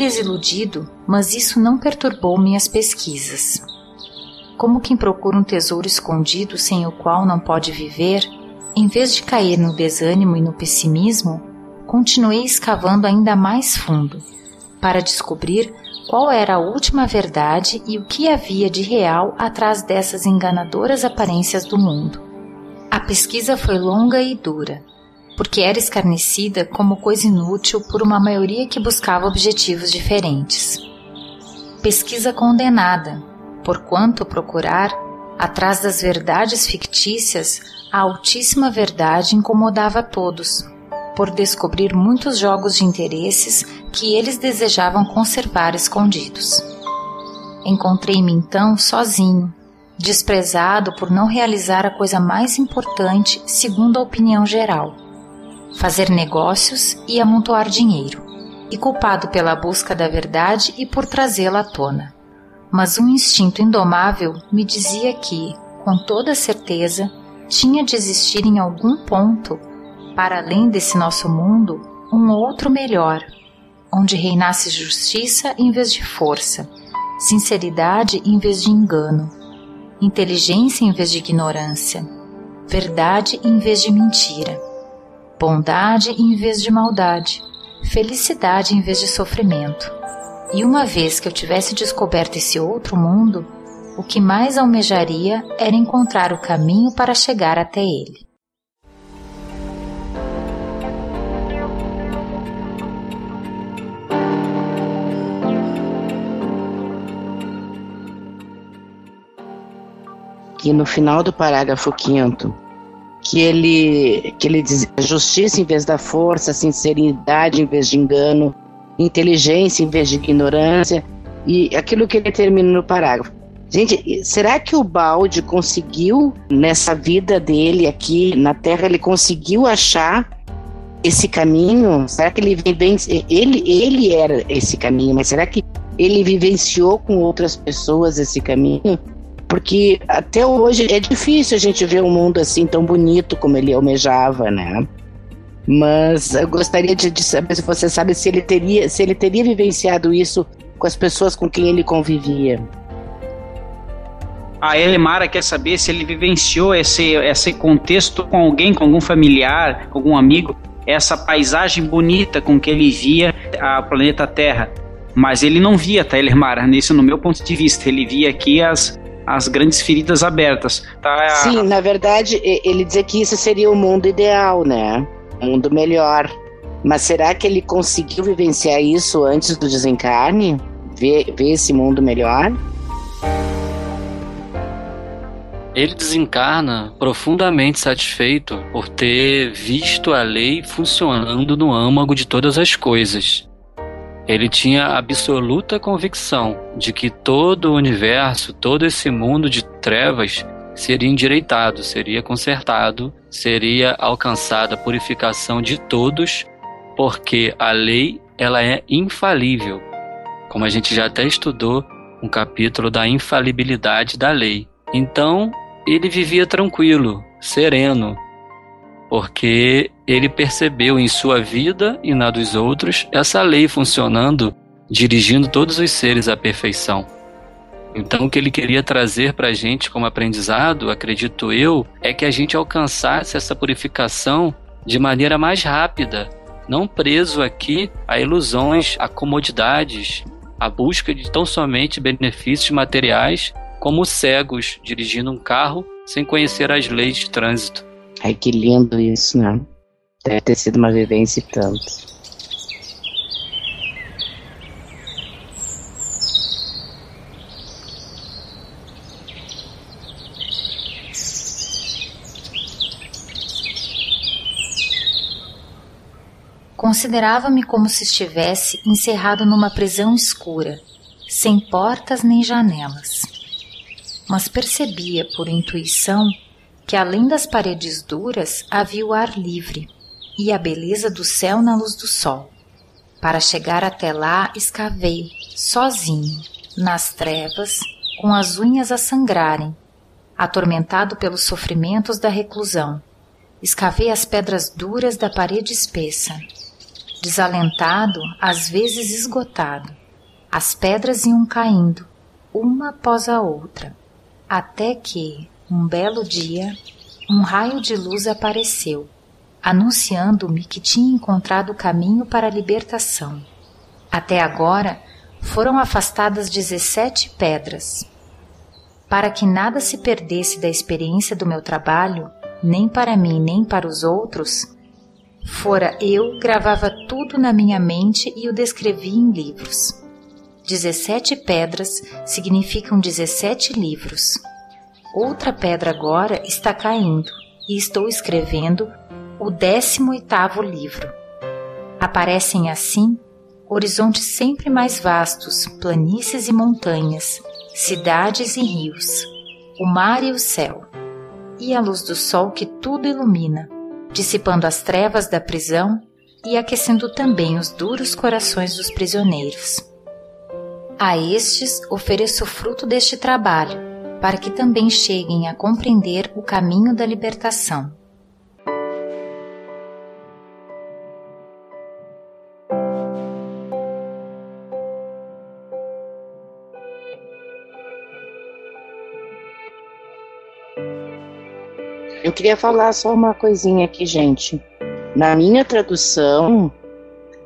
Desiludido, mas isso não perturbou minhas pesquisas. Como quem procura um tesouro escondido sem o qual não pode viver, em vez de cair no desânimo e no pessimismo, continuei escavando ainda mais fundo, para descobrir qual era a última verdade e o que havia de real atrás dessas enganadoras aparências do mundo. A pesquisa foi longa e dura, porque era escarnecida como coisa inútil por uma maioria que buscava objetivos diferentes. Pesquisa condenada, porquanto procurar Atrás das verdades fictícias, a altíssima verdade incomodava a todos, por descobrir muitos jogos de interesses que eles desejavam conservar escondidos. Encontrei-me então sozinho, desprezado por não realizar a coisa mais importante segundo a opinião geral: fazer negócios e amontoar dinheiro, e culpado pela busca da verdade e por trazê-la à tona. Mas um instinto indomável me dizia que, com toda certeza, tinha de existir em algum ponto, para além desse nosso mundo, um outro melhor, onde reinasse justiça em vez de força, sinceridade em vez de engano, inteligência em vez de ignorância, verdade em vez de mentira, bondade em vez de maldade, felicidade em vez de sofrimento. E uma vez que eu tivesse descoberto esse outro mundo, o que mais almejaria era encontrar o caminho para chegar até ele. Que no final do parágrafo quinto, que ele, que ele diz justiça em vez da força, sinceridade em vez de engano, inteligência em vez de ignorância, e aquilo que ele termina no parágrafo. Gente, será que o balde conseguiu, nessa vida dele aqui na Terra, ele conseguiu achar esse caminho? Será que ele vivenciou? Ele, ele era esse caminho, mas será que ele vivenciou com outras pessoas esse caminho? Porque até hoje é difícil a gente ver um mundo assim tão bonito como ele almejava, né? Mas eu gostaria de, de saber se você sabe se ele teria, se ele teria vivenciado isso com as pessoas com quem ele convivia. A Elemara quer saber se ele vivenciou esse, esse contexto com alguém, com algum familiar, com algum amigo, essa paisagem bonita com que ele via a planeta Terra. Mas ele não via, tá, Elemara? Nisso, no meu ponto de vista, ele via aqui as, as grandes feridas abertas. Tá? Sim, na verdade, ele dizia que isso seria o mundo ideal, né? mundo melhor. Mas será que ele conseguiu vivenciar isso antes do desencarne? Ver, ver esse mundo melhor? Ele desencarna profundamente satisfeito por ter visto a lei funcionando no âmago de todas as coisas. Ele tinha absoluta convicção de que todo o universo, todo esse mundo de trevas seria endireitado, seria consertado, seria alcançada a purificação de todos, porque a lei ela é infalível. Como a gente já até estudou um capítulo da infalibilidade da lei. Então, ele vivia tranquilo, sereno, porque ele percebeu em sua vida e na dos outros essa lei funcionando, dirigindo todos os seres à perfeição. Então, o que ele queria trazer para a gente como aprendizado, acredito eu, é que a gente alcançasse essa purificação de maneira mais rápida, não preso aqui a ilusões, a comodidades, a busca de tão somente benefícios materiais, como cegos dirigindo um carro sem conhecer as leis de trânsito. Ai, que lindo isso, né? Deve ter sido uma vivência e tanto. Considerava-me como se estivesse encerrado numa prisão escura, sem portas nem janelas. Mas percebia por intuição que além das paredes duras havia o ar livre e a beleza do céu na luz do sol. Para chegar até lá, escavei, sozinho, nas trevas, com as unhas a sangrarem, atormentado pelos sofrimentos da reclusão. Escavei as pedras duras da parede espessa desalentado, às vezes esgotado. As pedras iam caindo, uma após a outra, até que, um belo dia, um raio de luz apareceu, anunciando-me que tinha encontrado o caminho para a libertação. Até agora, foram afastadas 17 pedras. Para que nada se perdesse da experiência do meu trabalho, nem para mim nem para os outros, Fora eu, gravava tudo na minha mente e o descrevia em livros. Dezessete pedras significam dezessete livros. Outra pedra agora está caindo e estou escrevendo o 18º livro. Aparecem assim horizontes sempre mais vastos, planícies e montanhas, cidades e rios, o mar e o céu, e a luz do sol que tudo ilumina, dissipando as trevas da prisão e aquecendo também os duros corações dos prisioneiros. A estes ofereço o fruto deste trabalho, para que também cheguem a compreender o caminho da libertação. Eu queria falar só uma coisinha aqui, gente. Na minha tradução,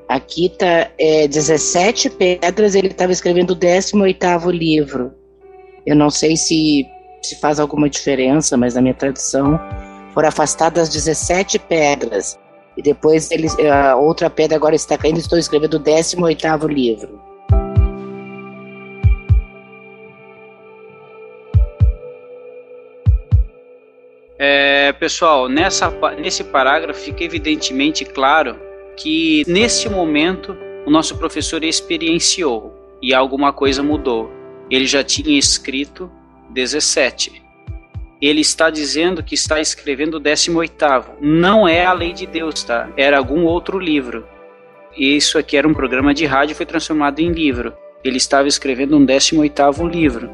aqui tá é, 17 pedras, ele estava escrevendo o 18 livro. Eu não sei se, se faz alguma diferença, mas na minha tradução foram afastadas 17 pedras. E depois a outra pedra agora está caindo, estou escrevendo o 18 livro. É, pessoal, nessa, nesse parágrafo fica evidentemente claro que neste momento o nosso professor experienciou e alguma coisa mudou. Ele já tinha escrito 17. Ele está dizendo que está escrevendo o 18. Não é a lei de Deus, tá? Era algum outro livro. Isso aqui era um programa de rádio foi transformado em livro. Ele estava escrevendo um 18 livro,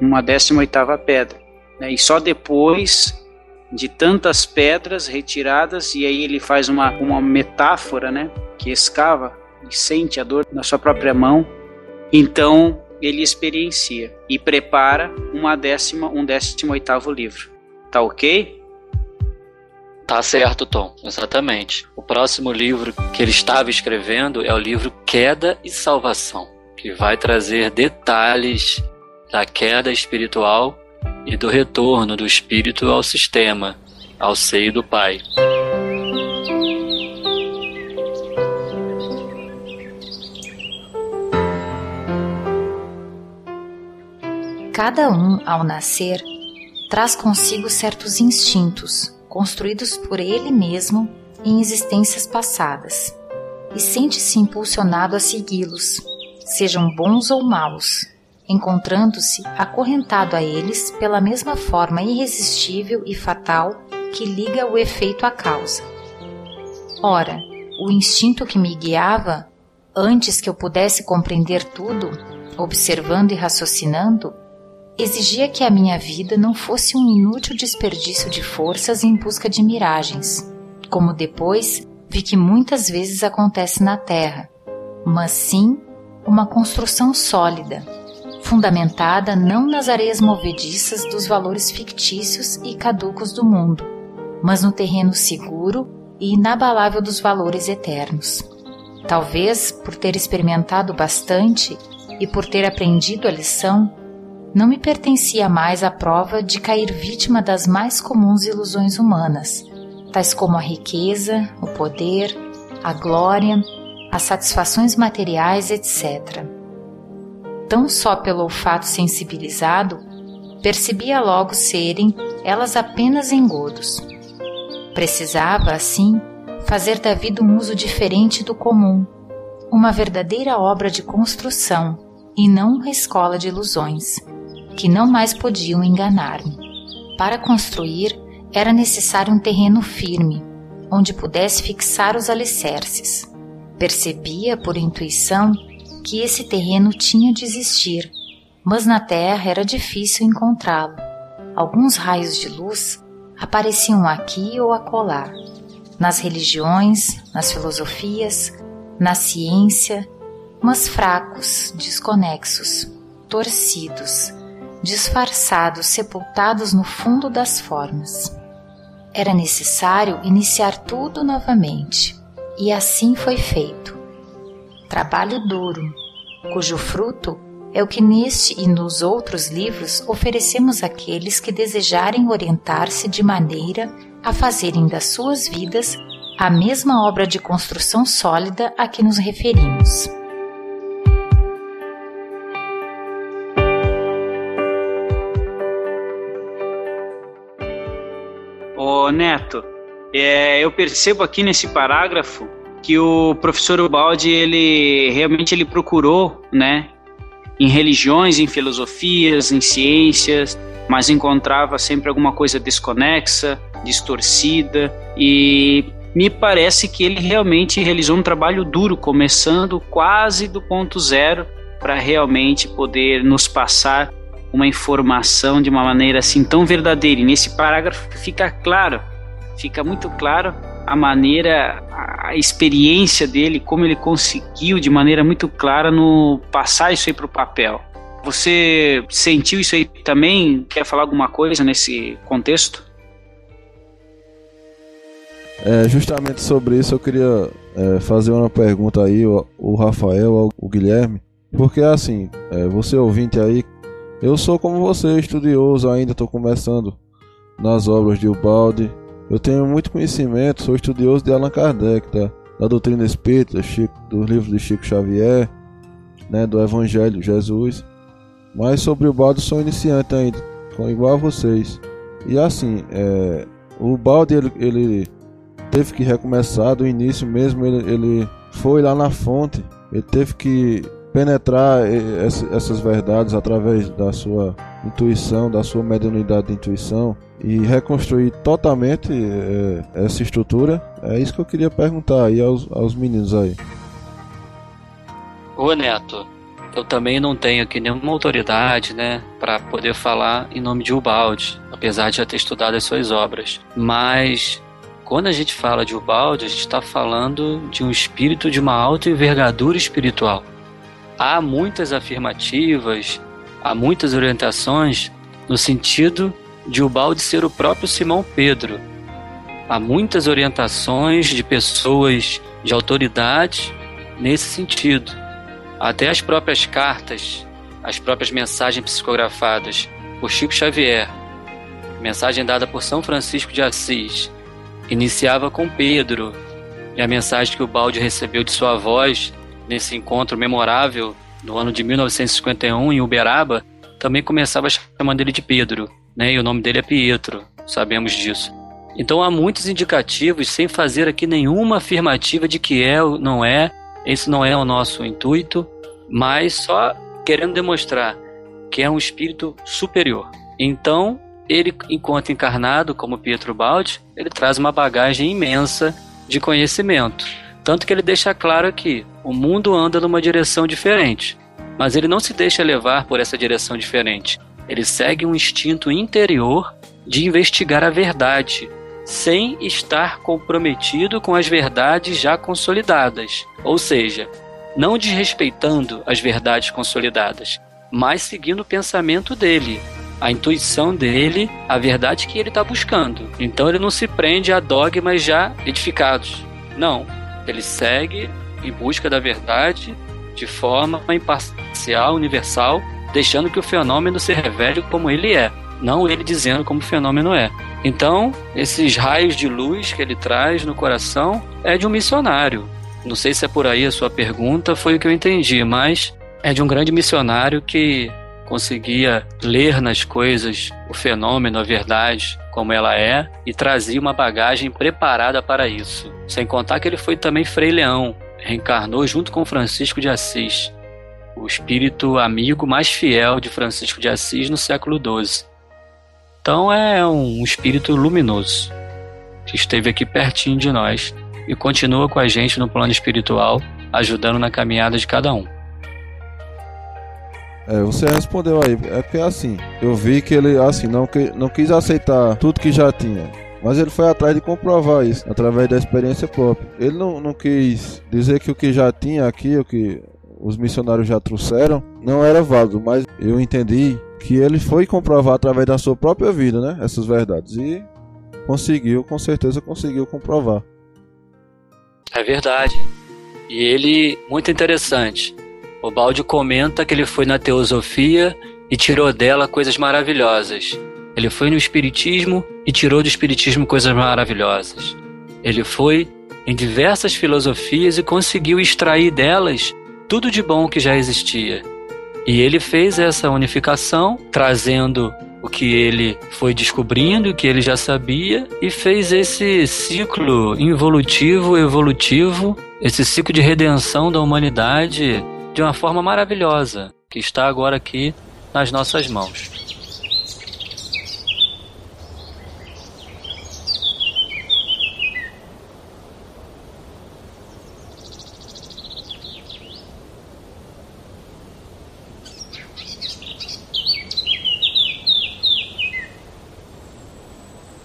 uma 18 pedra. Né? E só depois de tantas pedras retiradas e aí ele faz uma, uma metáfora, né, que escava e sente a dor na sua própria mão. Então ele experiencia e prepara uma décima, um décimo oitavo livro. Tá ok? Tá certo, Tom, exatamente. O próximo livro que ele estava escrevendo é o livro Queda e Salvação, que vai trazer detalhes da queda espiritual e do retorno do espírito ao sistema, ao seio do Pai. Cada um, ao nascer, traz consigo certos instintos construídos por ele mesmo em existências passadas e sente-se impulsionado a segui-los, sejam bons ou maus, encontrando-se acorrentado a eles pela mesma forma irresistível e fatal que liga o efeito à causa. Ora, o instinto que me guiava, antes que eu pudesse compreender tudo, observando e raciocinando, exigia que a minha vida não fosse um inútil desperdício de forças em busca de miragens, como depois vi que muitas vezes acontece na Terra, mas sim uma construção sólida, fundamentada não nas areias movediças dos valores fictícios e caducos do mundo, mas no terreno seguro e inabalável dos valores eternos. Talvez por ter experimentado bastante e por ter aprendido a lição, não me pertencia mais a prova de cair vítima das mais comuns ilusões humanas, tais como a riqueza, o poder, a glória, as satisfações materiais, etc tão só pelo olfato sensibilizado, percebia logo serem elas apenas engodos. Precisava, assim, fazer da vida um uso diferente do comum, uma verdadeira obra de construção e não uma escola de ilusões, que não mais podiam enganar-me. Para construir, era necessário um terreno firme, onde pudesse fixar os alicerces. Percebia, por intuição, que esse terreno tinha de existir, mas na Terra era difícil encontrá-lo. Alguns raios de luz apareciam aqui ou acolá, nas religiões, nas filosofias, na ciência, mas fracos, desconexos, torcidos, disfarçados, sepultados no fundo das formas. Era necessário iniciar tudo novamente, e assim foi feito trabalho duro, cujo fruto é o que neste e nos outros livros oferecemos àqueles que desejarem orientar-se de maneira a fazerem das suas vidas a mesma obra de construção sólida a que nos referimos. Neto, é, eu percebo aqui nesse parágrafo que o professor Ubaldi, ele realmente ele procurou, né, em religiões, em filosofias, em ciências, mas encontrava sempre alguma coisa desconexa, distorcida e me parece que ele realmente realizou um trabalho duro, começando quase do ponto zero para realmente poder nos passar uma informação de uma maneira assim tão verdadeira. E nesse parágrafo fica claro, fica muito claro a maneira, a experiência dele, como ele conseguiu de maneira muito clara no passar isso aí para o papel. Você sentiu isso aí também? Quer falar alguma coisa nesse contexto? É, justamente sobre isso eu queria é, fazer uma pergunta aí, o, o Rafael, o Guilherme, porque assim, é, você ouvinte aí, eu sou como você, estudioso ainda, estou começando nas obras de Ubaldi, eu tenho muito conhecimento, sou estudioso de Allan Kardec, tá? da doutrina espírita, Chico, dos livros de Chico Xavier, né, do Evangelho Jesus, mas sobre o Balde sou iniciante ainda, igual a vocês. E assim, é, o Balde ele, ele teve que recomeçar do início mesmo, ele, ele foi lá na fonte, ele teve que penetrar essas verdades através da sua intuição, da sua mediunidade de intuição e reconstruir totalmente é, essa estrutura. É isso que eu queria perguntar aí aos, aos meninos aí. Ô Neto, eu também não tenho aqui nenhuma autoridade, né, para poder falar em nome de Ubaldi, apesar de já ter estudado as suas obras. Mas quando a gente fala de Ubaldi, a gente está falando de um espírito de uma alta envergadura espiritual. Há muitas afirmativas, há muitas orientações no sentido de Ubaldi ser o próprio Simão Pedro. Há muitas orientações de pessoas de autoridade nesse sentido. Até as próprias cartas, as próprias mensagens psicografadas por Chico Xavier, mensagem dada por São Francisco de Assis, iniciava com Pedro, e a mensagem que o Balde recebeu de sua voz nesse encontro memorável no ano de 1951 em Uberaba também começava chamando ele de Pedro, né? E o nome dele é Pietro, sabemos disso. Então há muitos indicativos sem fazer aqui nenhuma afirmativa de que é ou não é. Esse não é o nosso intuito, mas só querendo demonstrar que é um espírito superior. Então, ele, enquanto encarnado, como Pietro Baldi, ele traz uma bagagem imensa de conhecimento. Tanto que ele deixa claro que o mundo anda numa direção diferente, mas ele não se deixa levar por essa direção diferente. Ele segue um instinto interior de investigar a verdade, sem estar comprometido com as verdades já consolidadas, ou seja, não desrespeitando as verdades consolidadas, mas seguindo o pensamento dele, a intuição dele, a verdade que ele está buscando. Então ele não se prende a dogmas já edificados. Não. Ele segue em busca da verdade de forma imparcial, universal, deixando que o fenômeno se revele como ele é, não ele dizendo como o fenômeno é. Então, esses raios de luz que ele traz no coração é de um missionário. Não sei se é por aí a sua pergunta, foi o que eu entendi, mas é de um grande missionário que conseguia ler nas coisas o fenômeno, a verdade, como ela é, e trazia uma bagagem preparada para isso. Sem contar que ele foi também Frei Leão, reencarnou junto com Francisco de Assis, o espírito amigo mais fiel de Francisco de Assis no século XII. Então é um espírito luminoso que esteve aqui pertinho de nós e continua com a gente no plano espiritual, ajudando na caminhada de cada um. É, você respondeu aí. É porque assim, eu vi que ele assim não, não quis aceitar tudo que já tinha. Mas ele foi atrás de comprovar isso, através da experiência própria. Ele não, não quis dizer que o que já tinha aqui, o que os missionários já trouxeram, não era válido, mas eu entendi que ele foi comprovar através da sua própria vida, né? Essas verdades. E conseguiu, com certeza conseguiu comprovar. É verdade. E ele, muito interessante, o Balde comenta que ele foi na teosofia e tirou dela coisas maravilhosas. Ele foi no espiritismo e tirou do espiritismo coisas maravilhosas. Ele foi em diversas filosofias e conseguiu extrair delas tudo de bom que já existia. E ele fez essa unificação, trazendo o que ele foi descobrindo, o que ele já sabia, e fez esse ciclo involutivo, evolutivo, esse ciclo de redenção da humanidade de uma forma maravilhosa, que está agora aqui nas nossas mãos.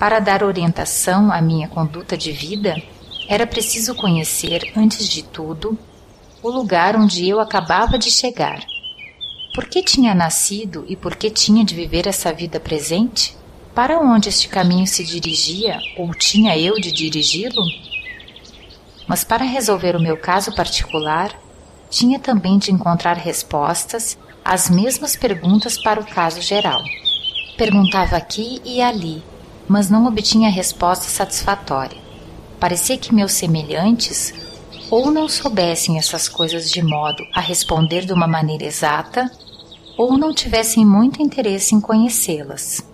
Para dar orientação à minha conduta de vida, era preciso conhecer, antes de tudo, o lugar onde eu acabava de chegar. Por que tinha nascido e por que tinha de viver essa vida presente? Para onde este caminho se dirigia ou tinha eu de dirigi-lo? Mas para resolver o meu caso particular, tinha também de encontrar respostas às mesmas perguntas para o caso geral. Perguntava aqui e ali, mas não obtinha resposta satisfatória. Parecia que meus semelhantes ou não soubessem essas coisas de modo a responder de uma maneira exata, ou não tivessem muito interesse em conhecê-las.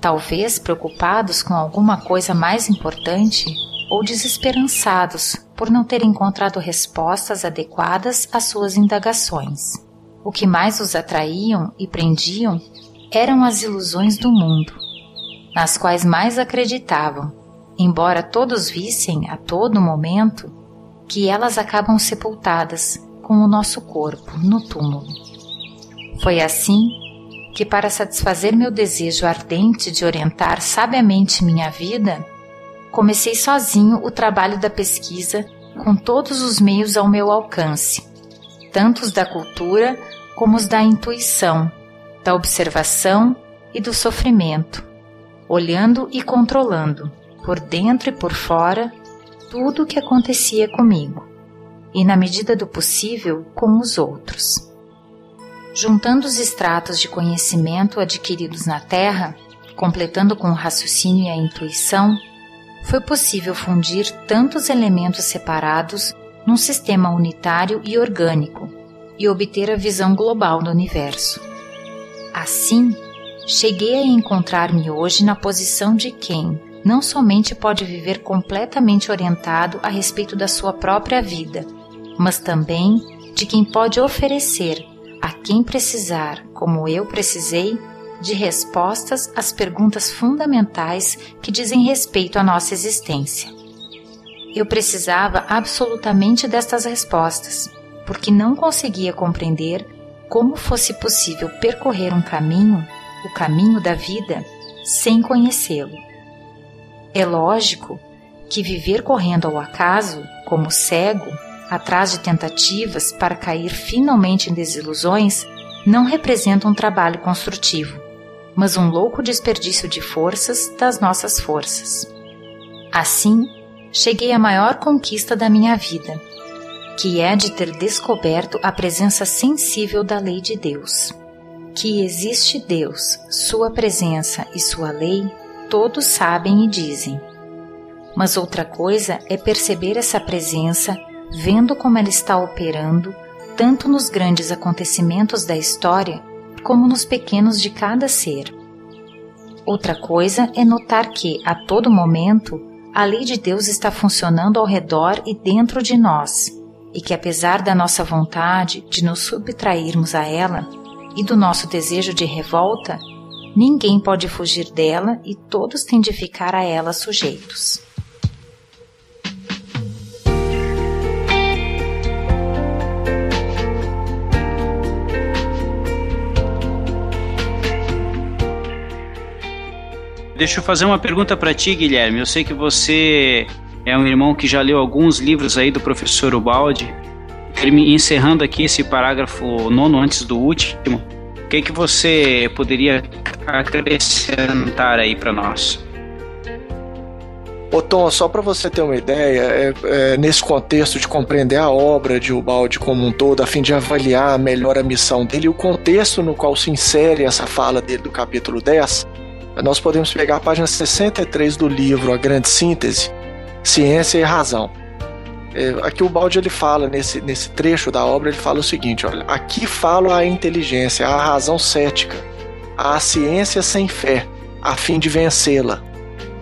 Talvez preocupados com alguma coisa mais importante ou desesperançados por não terem encontrado respostas adequadas às suas indagações. O que mais os atraíam e prendiam eram as ilusões do mundo, nas quais mais acreditavam, embora todos vissem a todo momento que elas acabam sepultadas com o nosso corpo no túmulo. Foi assim que, para satisfazer meu desejo ardente de orientar sabiamente minha vida, comecei sozinho o trabalho da pesquisa com todos os meios ao meu alcance, tanto os da cultura como os da intuição, da observação e do sofrimento, olhando e controlando, por dentro e por fora, tudo o que acontecia comigo, e na medida do possível com os outros. Juntando os extratos de conhecimento adquiridos na Terra, completando com o raciocínio e a intuição, foi possível fundir tantos elementos separados num sistema unitário e orgânico e obter a visão global do universo. Assim, cheguei a encontrar-me hoje na posição de quem não somente pode viver completamente orientado a respeito da sua própria vida, mas também de quem pode oferecer a quem precisar, como eu precisei, de respostas às perguntas fundamentais que dizem respeito à nossa existência. Eu precisava absolutamente destas respostas, porque não conseguia compreender como fosse possível percorrer um caminho o caminho da vida sem conhecê-lo. É lógico que viver correndo ao acaso, como cego, atrás de tentativas para cair finalmente em desilusões, não representa um trabalho construtivo, mas um louco desperdício de forças das nossas forças. Assim, cheguei à maior conquista da minha vida, que é de ter descoberto a presença sensível da lei de Deus que existe Deus, Sua presença e Sua lei, todos sabem e dizem. Mas outra coisa é perceber essa presença, vendo como ela está operando, tanto nos grandes acontecimentos da história, como nos pequenos de cada ser. Outra coisa é notar que, a todo momento, a lei de Deus está funcionando ao redor e dentro de nós, e que, apesar da nossa vontade de nos subtrairmos a ela, e do nosso desejo de revolta, ninguém pode fugir dela e todos têm de ficar a ela sujeitos. Deixa eu fazer uma pergunta para ti, Guilherme. Eu sei que você é um irmão que já leu alguns livros aí do professor Ubaldi encerrando aqui esse parágrafo nono antes do último, o que, que você poderia acrescentar aí para nós? Ô Tom, só para você ter uma ideia, é, é, nesse contexto de compreender a obra de Ubaldi como um todo, a fim de avaliar melhor a missão dele, o contexto no qual se insere essa fala dele do capítulo 10, nós podemos pegar a página 63 do livro A Grande Síntese, Ciência e Razão. É, aqui o Balde ele fala nesse, nesse trecho da obra ele fala o seguinte olha aqui falo a inteligência a razão cética à ciência sem fé, a fim de vencê-la.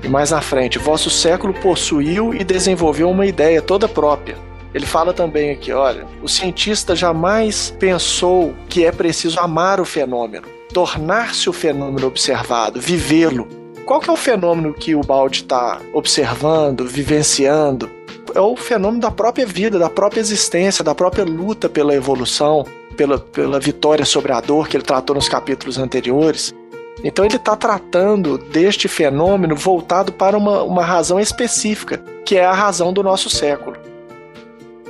E mais à frente, vosso século possuiu e desenvolveu uma ideia toda própria. Ele fala também aqui, olha, o cientista jamais pensou que é preciso amar o fenômeno, tornar-se o fenômeno observado, vivê-lo. Qual que é o fenômeno que o Balde está observando, vivenciando? É o fenômeno da própria vida, da própria existência, da própria luta pela evolução, pela, pela vitória sobre a dor que ele tratou nos capítulos anteriores. Então ele está tratando deste fenômeno voltado para uma, uma razão específica, que é a razão do nosso século.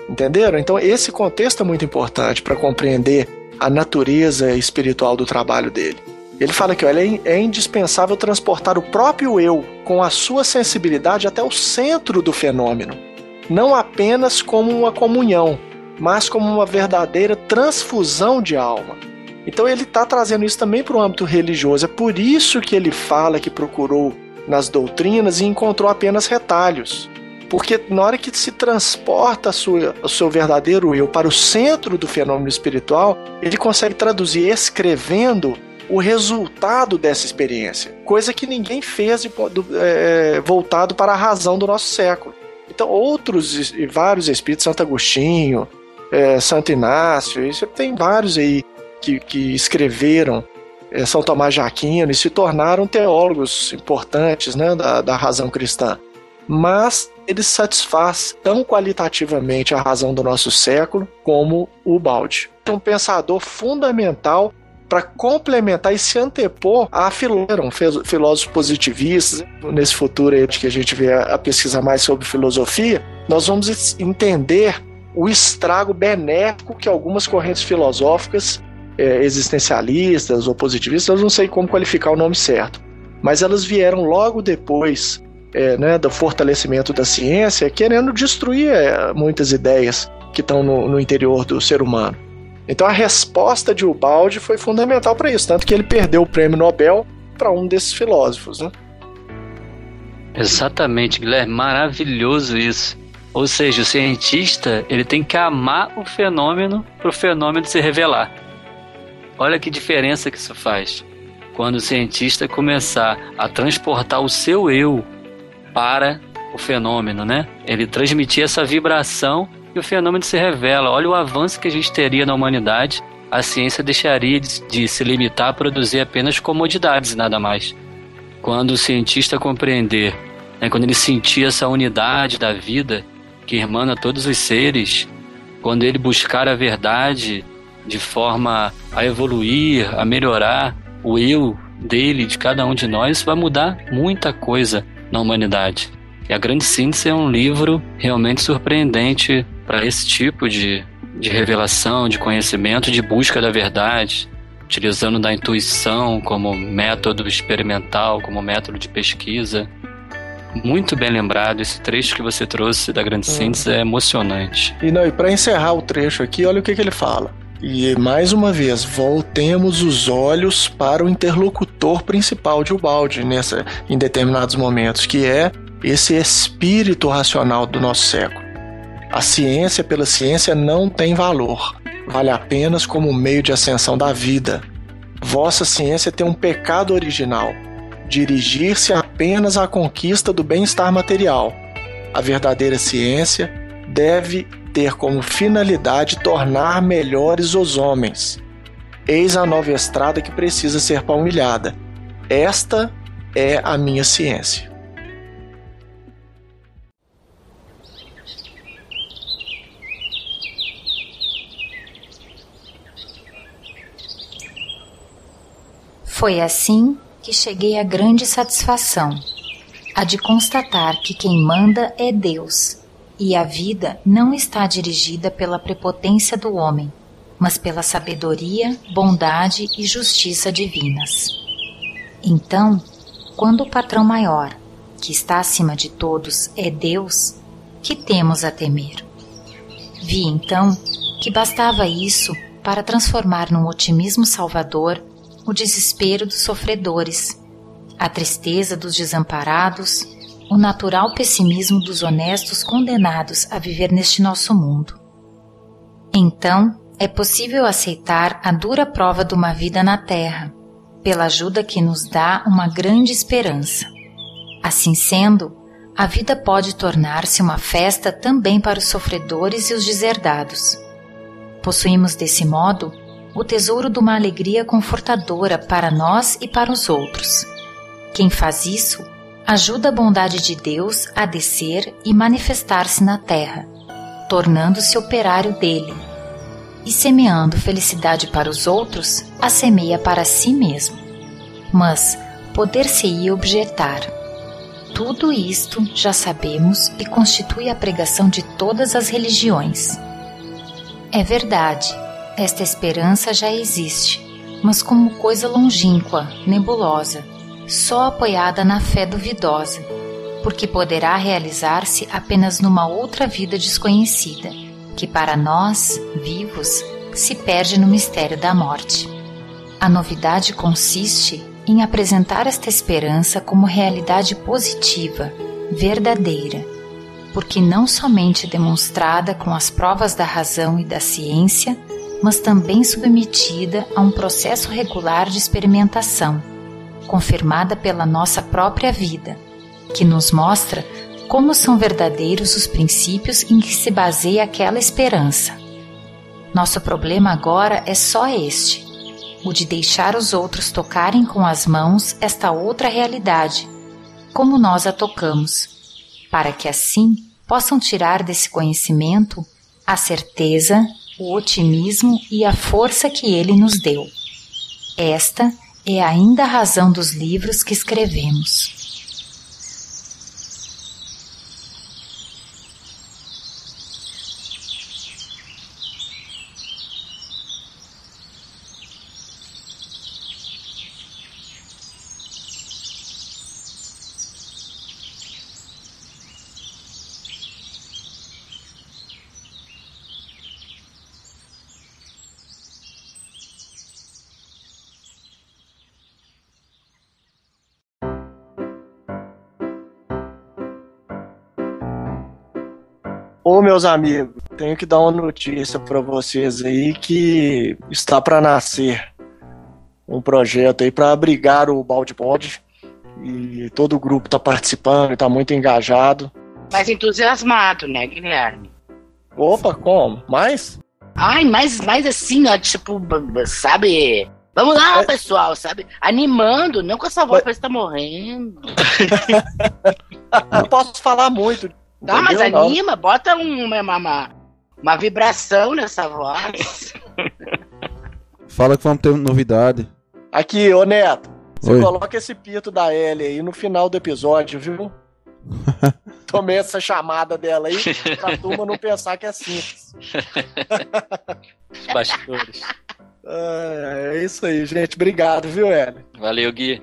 Entenderam? Então esse contexto é muito importante para compreender a natureza espiritual do trabalho dele. Ele fala que olha, é, é indispensável transportar o próprio eu com a sua sensibilidade até o centro do fenômeno, não apenas como uma comunhão, mas como uma verdadeira transfusão de alma. Então ele está trazendo isso também para o âmbito religioso. É por isso que ele fala que procurou nas doutrinas e encontrou apenas retalhos. Porque na hora que se transporta sua, o seu verdadeiro eu para o centro do fenômeno espiritual, ele consegue traduzir escrevendo o resultado dessa experiência, coisa que ninguém fez de, do, é, voltado para a razão do nosso século. Então, outros e vários espíritos, Santo Agostinho, é, Santo Inácio, isso tem vários aí que, que escreveram é, São Tomás de Aquino e se tornaram teólogos importantes né, da, da razão cristã. Mas ele satisfaz tão qualitativamente a razão do nosso século como o Balde. Um pensador fundamental para complementar e se antepor a filósofos positivistas. Nesse futuro aí que a gente vê a pesquisar mais sobre filosofia, nós vamos entender o estrago benéfico que algumas correntes filosóficas é, existencialistas ou positivistas, eu não sei como qualificar o nome certo, mas elas vieram logo depois é, né, do fortalecimento da ciência, querendo destruir é, muitas ideias que estão no, no, interior do ser humano. Então a resposta de Ubaldi foi fundamental para isso, tanto que ele perdeu o prêmio Nobel para um desses filósofos. Né? Exatamente, Guilherme, maravilhoso isso. Ou seja, o cientista ele tem que amar o fenômeno para o fenômeno se revelar. Olha que diferença que isso faz. Quando o cientista começar a transportar o seu eu para o fenômeno, né? Ele transmitir essa vibração e o fenômeno se revela. Olha o avanço que a gente teria na humanidade. A ciência deixaria de, se limitar a produzir apenas comodidades e nada mais. Quando o cientista compreender, né, quando ele sentir essa unidade da vida que irmana todos os seres, quando ele buscar a verdade de forma a evoluir, a melhorar o eu dele, de cada um de nós, vai mudar muita coisa na humanidade. E a Grande Síntese é um livro realmente surpreendente para esse tipo de, de revelação, de conhecimento, de busca da verdade, utilizando da intuição como método experimental, como método de pesquisa. Muito bem lembrado, esse trecho que você trouxe da Grande Síntese é emocionante. E, não, e para encerrar o trecho aqui, olha o que, que ele fala. E mais uma vez, voltemos os olhos para o interlocutor principal de Ubaldi nessa, em determinados momentos, que é esse espírito racional do nosso século. A ciência pela ciência não tem valor, vale apenas como meio de ascensão da vida. Vossa ciência tem um pecado original, dirigir-se apenas à conquista do bem-estar material. A verdadeira ciência deve ter como finalidade tornar melhores os homens. Eis a nova estrada que precisa ser palmilhada. Esta é a minha ciência. Foi assim que cheguei à grande satisfação, a de constatar que quem manda é Deus e a vida não está dirigida pela prepotência do homem, mas pela sabedoria, bondade e justiça divinas. Então, quando o patrão maior, que está acima de todos, é Deus, que temos a temer? Vi então que bastava isso para transformar num otimismo salvador o desespero dos sofredores, a tristeza dos desamparados o natural pessimismo dos honestos condenados a viver neste nosso mundo. Então, é possível aceitar a dura prova de uma vida na Terra, pela ajuda que nos dá uma grande esperança. Assim sendo, a vida pode tornar-se uma festa também para os sofredores e os deserdados. Possuímos desse modo o tesouro de uma alegria confortadora para nós e para os outros. Quem faz isso ajuda a bondade de Deus a descer e manifestar-se na terra, tornando-se operário dele. E semeando felicidade para os outros, a semeia para si mesmo. Mas poder-se-ia objetar. Tudo isto já sabemos e constitui a pregação de todas as religiões. É verdade, esta esperança já existe, mas como coisa longínqua, nebulosa, só apoiada na fé duvidosa, porque poderá realizar-se apenas numa outra vida desconhecida, que para nós, vivos, se perde no mistério da morte. A novidade consiste em apresentar esta esperança como realidade positiva, verdadeira, porque não somente demonstrada com as provas da razão e da ciência, mas também submetida a um processo regular de experimentação confirmada pela nossa própria vida, que nos mostra como são verdadeiros os princípios em que se baseia aquela esperança. Nosso problema agora é só este: o de deixar os outros tocarem com as mãos esta outra realidade, como nós a tocamos, para que assim possam tirar desse conhecimento a certeza, o otimismo e a força que ele nos deu. Esta é ainda a razão dos livros que escrevemos. Ô, meus amigos, tenho que dar uma notícia para vocês aí que está para nascer um projeto aí para abrigar o Balde Pod e todo o grupo está participando e está muito engajado. Mas entusiasmado, né, Guilherme? Opa, como? Mais? Ai, mais, mais assim, ó, tipo, sabe? Vamos lá, é... pessoal, sabe? Animando, não com essa voz Mas... que tá morrendo. não posso falar muito Tá, mas anima, bota uma, uma, uma vibração nessa voz. Fala que vamos ter novidade. Aqui, ô Neto. Você Oi. coloca esse pito da Ellie aí no final do episódio, viu? Tomei essa chamada dela aí pra turma não pensar que é simples. Os bastidores. É, é isso aí, gente. Obrigado, viu, Ellie? Valeu, Gui.